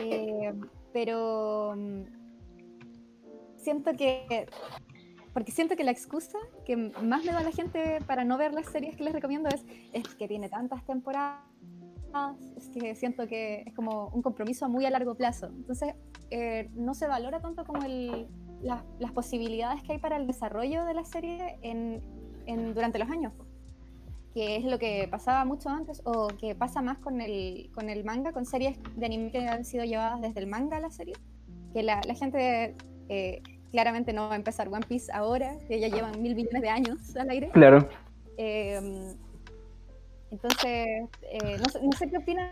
Eh, pero mm, siento que porque siento que la excusa que más me da la gente para no ver las series que les recomiendo es, es que tiene tantas temporadas, es que siento que es como un compromiso muy a largo plazo. Entonces, eh, no se valora tanto como el, las, las posibilidades que hay para el desarrollo de la serie en, en- durante los años, que es lo que pasaba mucho antes o que pasa más con el, con el manga, con series de anime que han sido llevadas desde el manga a la serie, que la, la gente... eh, claramente no va a empezar One Piece ahora, que ya llevan mil millones de años al aire. Claro. Eh, entonces, eh, no, sé, no sé qué opinan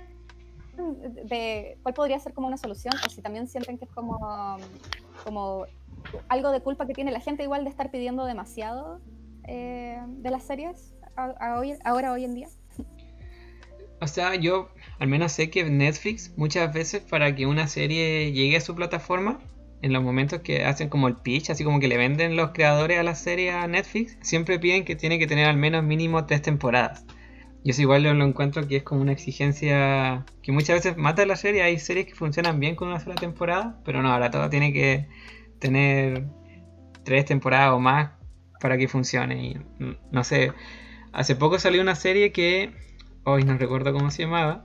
de cuál podría ser como una solución, o si también sienten que es como, como algo de culpa que tiene la gente igual de estar pidiendo demasiado eh, de las series ahora hoy en día. O sea, yo al menos sé que Netflix muchas veces para que una serie llegue a su plataforma, en los momentos que hacen como el pitch, así como que le venden los creadores a la serie a Netflix, siempre piden que tiene que tener al menos mínimo tres temporadas. Y eso igual lo, encuentro que es como una exigencia que muchas veces mata la serie. Hay series que funcionan bien con una sola temporada, pero no, ahora todo tiene que tener tres temporadas o más para que funcione. Y mm, no sé, hace poco salió una serie que hoy no recuerdo cómo se llamaba,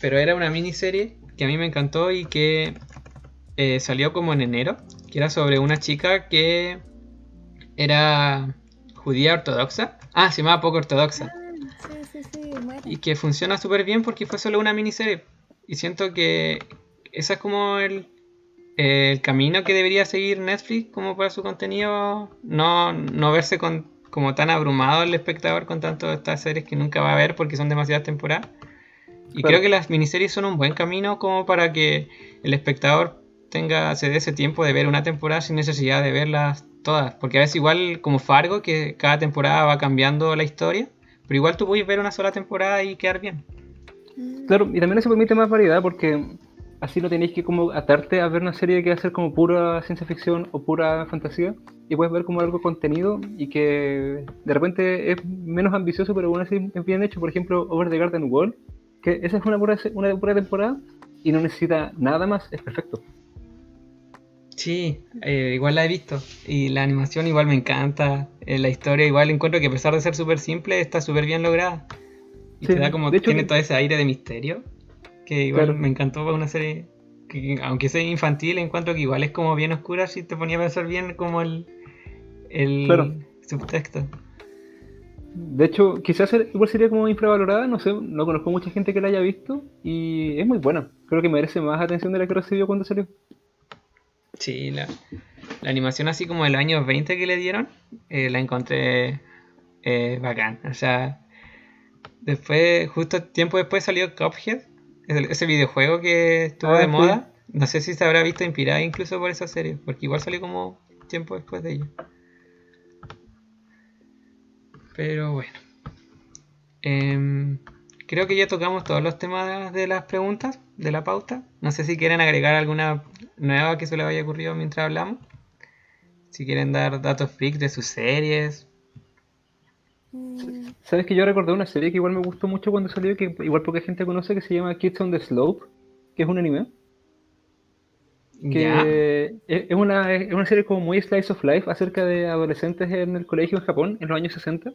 pero era una miniserie que a mí me encantó y que eh, salió como en enero, que era sobre una chica que era judía ortodoxa. Ah, se llamaba poco ortodoxa. Sí, sí, sí, bueno. Y que funciona súper bien porque fue solo una miniserie. Y siento que ese es como el, el camino que debería seguir Netflix como para su contenido. No, no verse con, como tan abrumado el espectador con tanto estas series que nunca va a ver porque son demasiadas temporadas. Y Claro. creo que las miniseries son un buen camino como para que el espectador tenga, se dé ese tiempo de ver una temporada sin necesidad de verlas todas. Porque a veces igual como Fargo, que cada temporada va cambiando la historia, pero igual tú puedes ver una sola temporada y quedar bien. Claro, y también eso permite más variedad porque así no tenéis que como atarte a ver una serie que va a ser como pura ciencia ficción o pura fantasía y puedes ver como algo contenido y que de repente es menos ambicioso pero aún así es bien hecho. Por ejemplo, Over the Garden Wall, que esa es una pura, una pura temporada y no necesita nada más, es perfecto. Sí, eh, igual la he visto. Y la animación igual me encanta. eh, la historia igual encuentro que a pesar de ser súper simple, está súper bien lograda. Y Sí, te da como, de hecho tiene que- todo ese aire de misterio. Que igual Claro. me encantó para una serie que, que aunque sea infantil, encuentro que igual es como bien oscura si te ponía a pensar bien como el, el Claro. subtexto. De hecho, quizás igual sería como infravalorada, no sé, no conozco mucha gente que la haya visto y es muy buena. Creo que merece más atención de la que recibió cuando salió. Sí, la, la animación así como del año 20 que le dieron, eh, la encontré eh, bacán. O sea, después, justo tiempo después salió Cuphead, ese, videojuego que estuvo Ah, de sí. moda. No sé si se habrá visto inspirada incluso por esa serie, porque igual salió como tiempo después de ello. Pero bueno. Em, creo que ya tocamos todos los temas de las preguntas, de la pauta. No sé si quieren agregar alguna nueva que se les haya ocurrido mientras hablamos. Si quieren dar datos freaks de sus series. Mm, Sabes que yo recordé una serie que igual me gustó mucho cuando salió, que igual poca gente conoce, que se llama Kids on the Slope, que es un anime. Que es es una, es una serie como muy slice of life acerca de adolescentes en el colegio en Japón en los años 60.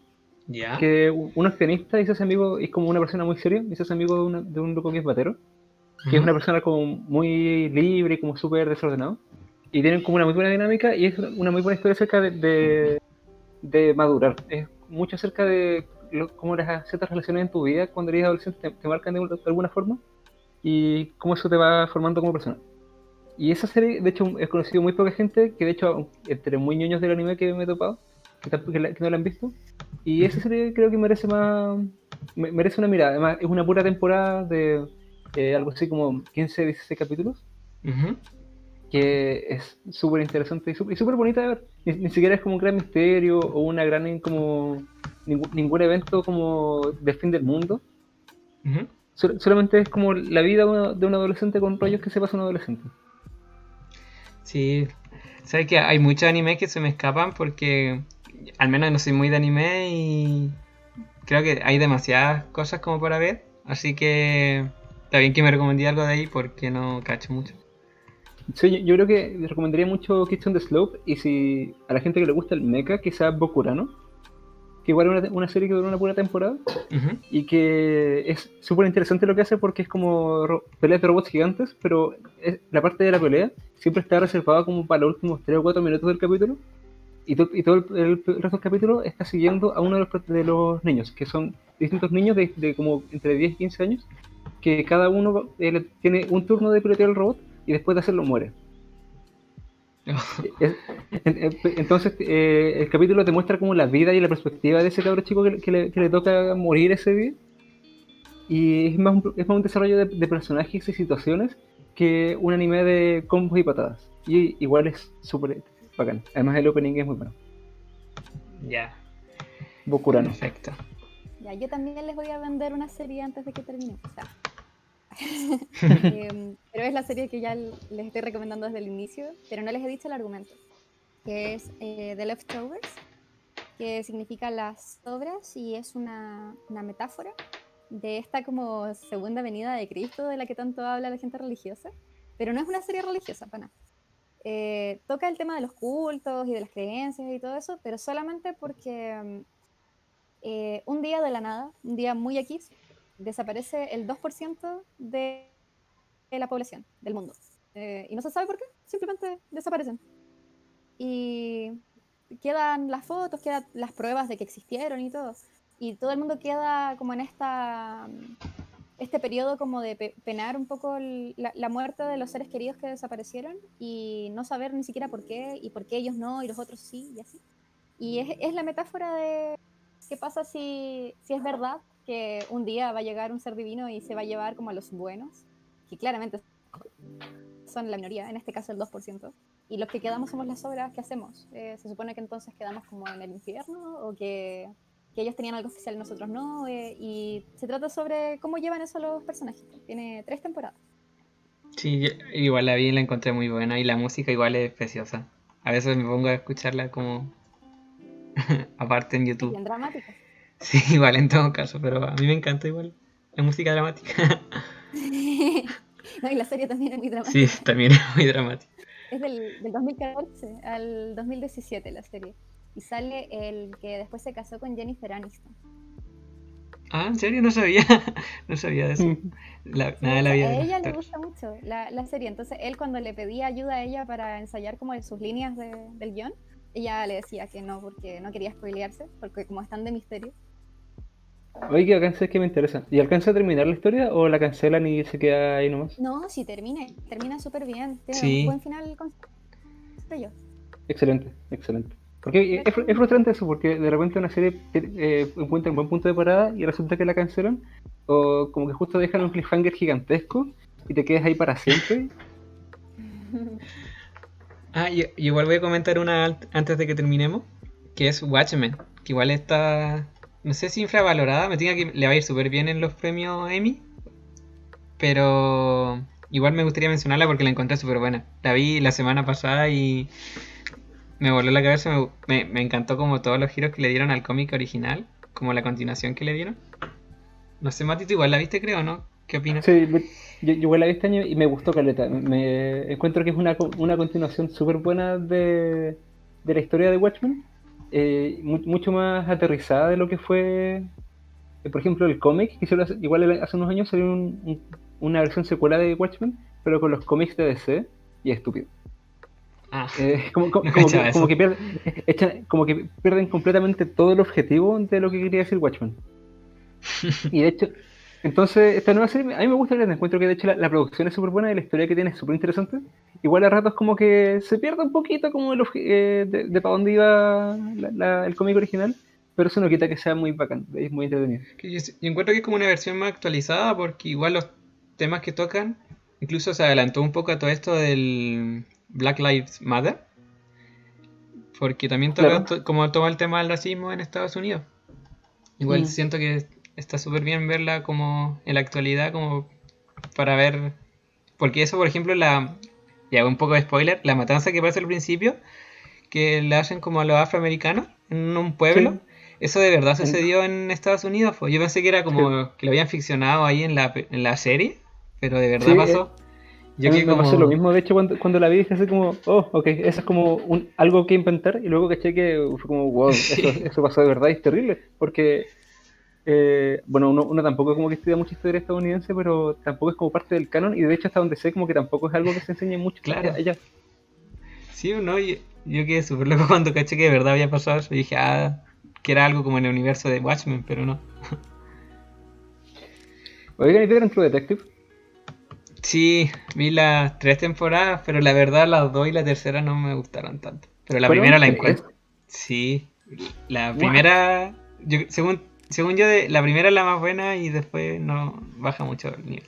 Ya. Que uno es pianista y se hace amigo, es como una persona muy seria, y se hace amigo de, una- de un loco que es batero, que es una persona como muy libre y como súper desordenado. Y tienen como una muy buena dinámica y es una muy buena historia acerca de, de, de madurar. Es mucho acerca de cómo las ciertas relaciones en tu vida cuando eres adolescente te, te marcan de, de alguna forma y cómo eso te va formando como persona. Y esa serie, de hecho, he conocido muy poca gente que, de hecho, entre muy ñoños del anime que me he topado, que, que la- que no la han visto. Y esa serie creo que merece más. me- merece una mirada. Además, es una pura temporada de eh, algo así como 15, 16 capítulos Ujú. que es súper interesante y súper bonita de ver. Ni, ni siquiera es como un gran misterio o una gran como ningún, ningún evento como del fin del mundo. Ujú. Sol- solamente es como la vida de un adolescente con rollos que se pasa un adolescente. Sí. Sabes que hay muchos animes que se me escapan porque al menos no soy muy de anime y creo que hay demasiadas cosas como para ver. Así que está bien que me recomendé algo de ahí porque no cacho mucho. Sí, yo, creo que les recomendaría mucho on the Slope y si a la gente que le gusta el mecha, quizá Bokurano, que igual es una, una serie que dura una pura temporada Ujú. y que es súper interesante lo que hace porque es como peleas de robots gigantes, pero es- la parte de la pelea siempre está reservada como para los últimos 3 o 4 minutos del capítulo y, to- y todo el, el resto del capítulo está siguiendo a uno de los, de los niños, que son distintos niños de, de como entre 10 y 15 años, que cada uno eh, tiene un turno de pilotear el robot y después de hacerlo muere. Es- en- en- entonces, eh, el capítulo te muestra como la vida y la perspectiva de ese cabro chico que, que le, que le toca morir ese día. Y es más un, es más un desarrollo de, de personajes y situaciones que un anime de combos y patadas. Y igual es súper bacán. Además, el opening es muy bueno. Ya, Bokurano. perfecto. Ya, yo también les voy a vender una serie antes de que termine. O sea. Em, pero es la serie que ya les estoy recomendando desde el inicio, pero no les he dicho el argumento, que es eh, The Leftovers, que significa las sobras y es una, una metáfora de esta como segunda venida de Cristo de la que tanto habla la gente religiosa, pero no es una serie religiosa, para nada. Eh, toca el tema de los cultos y de las creencias y todo eso, pero solamente porque mm, eh, un día de la nada, un día muy X, desaparece el 2% de, la población del mundo. Eh, y no se sabe por qué, simplemente desaparecen. Y quedan las fotos, quedan las pruebas de que existieron y todo. Y todo el mundo queda como en esta, este periodo como de pe- penar un poco la muerte de los seres queridos que desaparecieron y no saber ni siquiera por qué y por qué ellos no y los otros sí y así. Y es, es la metáfora de qué pasa si, si es verdad que un día va a llegar un ser divino y se va a llevar como a los buenos, que claramente son la minoría, en este caso el 2%, y los que quedamos somos las obras que hacemos. Eh, se supone que entonces quedamos como en el infierno o que, que ellos tenían algo oficial y nosotros no, eh, y se trata sobre cómo llevan eso los personajes. Tiene tres temporadas. Sí, igual la vi y la encontré muy buena y la música igual es preciosa. A veces me pongo a escucharla como aparte en YouTube. Bien dramática. Sí, igual en todo caso, pero a mí me encanta igual la música dramática. no, y la serie también es muy dramática. Sí, también es muy dramática. Es del, del 2014 al 2017 la serie. Y sale el que después se casó con Jennifer Aniston. Ah, ¿en serio? No sabía. No sabía de eso. Mm. La- Sí, nada de la a vida de ella le gusta mucho la, la serie. Entonces, él cuando le pedía ayuda a ella para ensayar como sus líneas de- del guion, ella le decía que no, porque no quería spoilearse, porque como están de misterio. Oye, que alcanza es que me interesa. ¿Y alcanza a terminar la historia o la cancelan y se queda ahí nomás? No, si termina, termina súper bien. Tiene Sí. un buen final con yo. Excelente, excelente. Porque es, fr- es frustrante eso, porque de repente una serie eh, encuentra un buen punto de parada y resulta que la cancelan, o como que justo dejan un cliffhanger gigantesco y te quedas ahí para siempre. Ah, y, igual voy a comentar una antes de que terminemos, que es Watchmen, que igual está, no sé si infravalorada, me tinca que le va a ir súper bien en los premios Emmy, pero igual me gustaría mencionarla porque la encontré súper buena. La vi la semana pasada y me voló la cabeza, me, me- me encantó como todos los giros que le dieron al cómic original, como la continuación que le dieron. No sé, Mati, tú igual la viste creo, ¿no? ¿Qué opinas? Sí, yo, igual la vi este año y me gustó Caleta. Me encuentro que es una, una continuación súper buena de, de la historia de Watchmen. Eh, mu- mucho más aterrizada de lo que fue, eh, por ejemplo, el cómic. que hace- igual hace unos años salió un- un- una versión secuela de Watchmen, pero con los cómics de DC y es estúpido. Ah, Eh, como, como- No como cachaba que, como que pierden, echan- como que pierden completamente todo el objetivo de lo que quería decir Watchmen. Y de hecho, entonces, esta nueva serie, a mí me gusta, Caleta, encuentro que de hecho la, la producción es súper buena y la historia que tiene es súper interesante. Igual a ratos como que se pierde un poquito como el eh, de, de para dónde iba la- la- el cómic original, pero eso no quita que sea muy bacán, es muy entretenido. Que yo, encuentro que es como una versión más actualizada porque igual los temas que tocan, incluso se adelantó un poco a todo esto del Black Lives Matter, porque también toca Claro. to- como toma el tema del racismo en Estados Unidos. Igual siento que está súper bien verla como en la actualidad, como para ver, porque eso por ejemplo la, ya un poco de spoiler, la matanza que pasa al principio, que le hacen como a los afroamericanos en un pueblo. Sí. Eso de verdad sucedió en Estados Unidos. pues. Yo pensé que era como que lo habían ficcionado ahí en la, en la serie, pero de verdad Sí, pasó. Yo a mí me como... pasó lo mismo, de hecho, cuando, cuando la vi dije así como, oh, ok, eso es como un, algo que inventar, y luego caché que fue como, wow, eso, eso pasó de verdad y es terrible, porque, eh, bueno, uno, uno tampoco es como que estudia mucha historia estadounidense, pero tampoco es como parte del canon, y de hecho hasta donde sé como que tampoco es algo que se enseñe mucho Claro. allá. Sí, no, yo, yo quedé súper loco cuando caché que de verdad había pasado eso. Y dije, ah, que era algo como en el universo de Watchmen, pero no. Oigan, ¿y vieron True Detective? Sí, vi las tres temporadas, pero la verdad las dos y la tercera no me gustaron tanto. Pero la ¿Fueron primera la encuentro. Sí, la primera, yo, según, según yo, de, la primera es la más buena y después no baja mucho el nivel.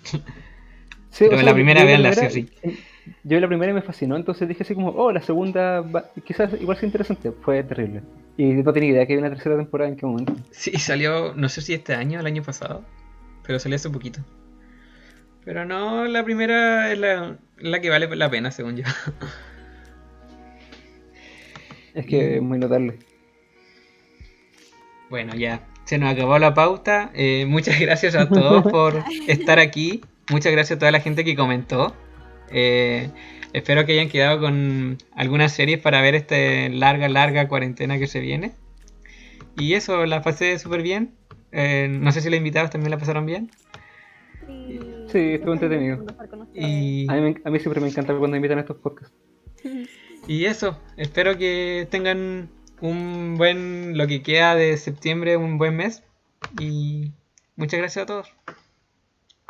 Sí, Pero la primera, primera- sí o Yo vi la primera y me fascinó, entonces dije así como, oh, la segunda va- quizás igual sea interesante, fue terrible. Y no tenía idea que había una tercera temporada en qué momento. Sí, salió, no sé si este año o el año pasado, pero salió hace poquito. Pero no, la primera es la, la que vale la pena, según yo. Es que es muy notable. Bueno, ya, se nos acabó la pauta. Eh, muchas gracias a todos por estar aquí. Muchas gracias a toda la gente que comentó. Eh, espero que hayan quedado con algunas series para ver esta larga, larga cuarentena que se viene. Y eso, la pasé súper bien. Eh, no sé si los invitados también la pasaron bien. Sí, Sí, estuvo entretenido. Y, A mí, a mí siempre me encanta cuando invitan a estos podcasts. y eso, espero que tengan un buen, lo que queda de septiembre, un buen mes. Y muchas gracias a todos.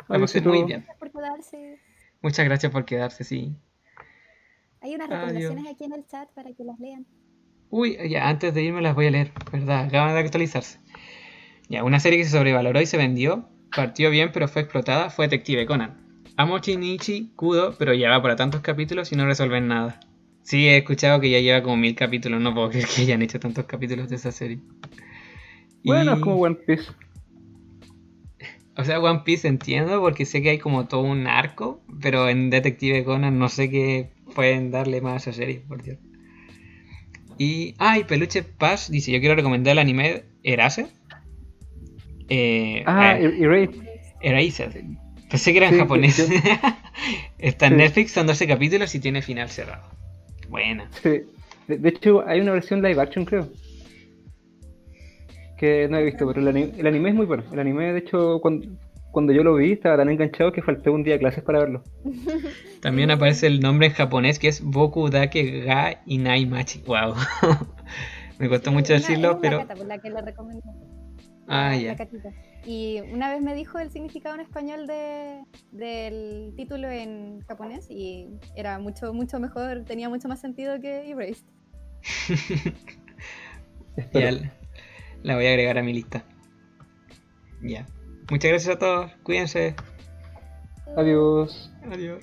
La pasé muy bien. Gracias por quedarse. Muchas gracias por quedarse, sí. Hay unas Adiós. recomendaciones aquí en el chat para que las lean. Uy, ya, antes de irme las voy a leer, ¿verdad? Acaban de actualizarse. Ya, una serie que se sobrevaloró y se vendió, partió bien pero fue explotada, fue Detective Conan. Amo Shinichi, Kudo, pero ya va para tantos capítulos y no resuelven nada. Sí, he escuchado que ya lleva como mil capítulos, no puedo creer que hayan hecho tantos capítulos de esa serie. Bueno, Y- es como One Piece. O sea, One Piece entiendo porque sé que hay como todo un arco, pero en Detective Conan no sé qué pueden darle más a esa serie, por Dios. Y, ah, y Peluche Paz dice, yo quiero recomendar el anime Erase. Eh, Ah, eh, y, y Raid. Erased. Pensé que era en Sí, japonés. Está en. Netflix, son 12 capítulos y tiene final cerrado. Buena. Sí. De, de hecho, hay una versión live action, creo. Que no he visto, pero el anime, el anime es muy bueno. El anime, de hecho, cuando, cuando yo lo vi, estaba tan enganchado que falté un día de clases para verlo. También aparece el nombre en japonés que es Boku Dake ga Inai Machi. Wow. Me costó mucho decirlo, es pero... La, que recomendó. Ah, La- ya. Y una vez me dijo el significado en español de, del título en japonés y era mucho, mucho mejor, tenía mucho más sentido que Erased. Ya la- la voy a agregar a mi lista. Ya. Muchas gracias a todos. Cuídense. Adiós. Adiós.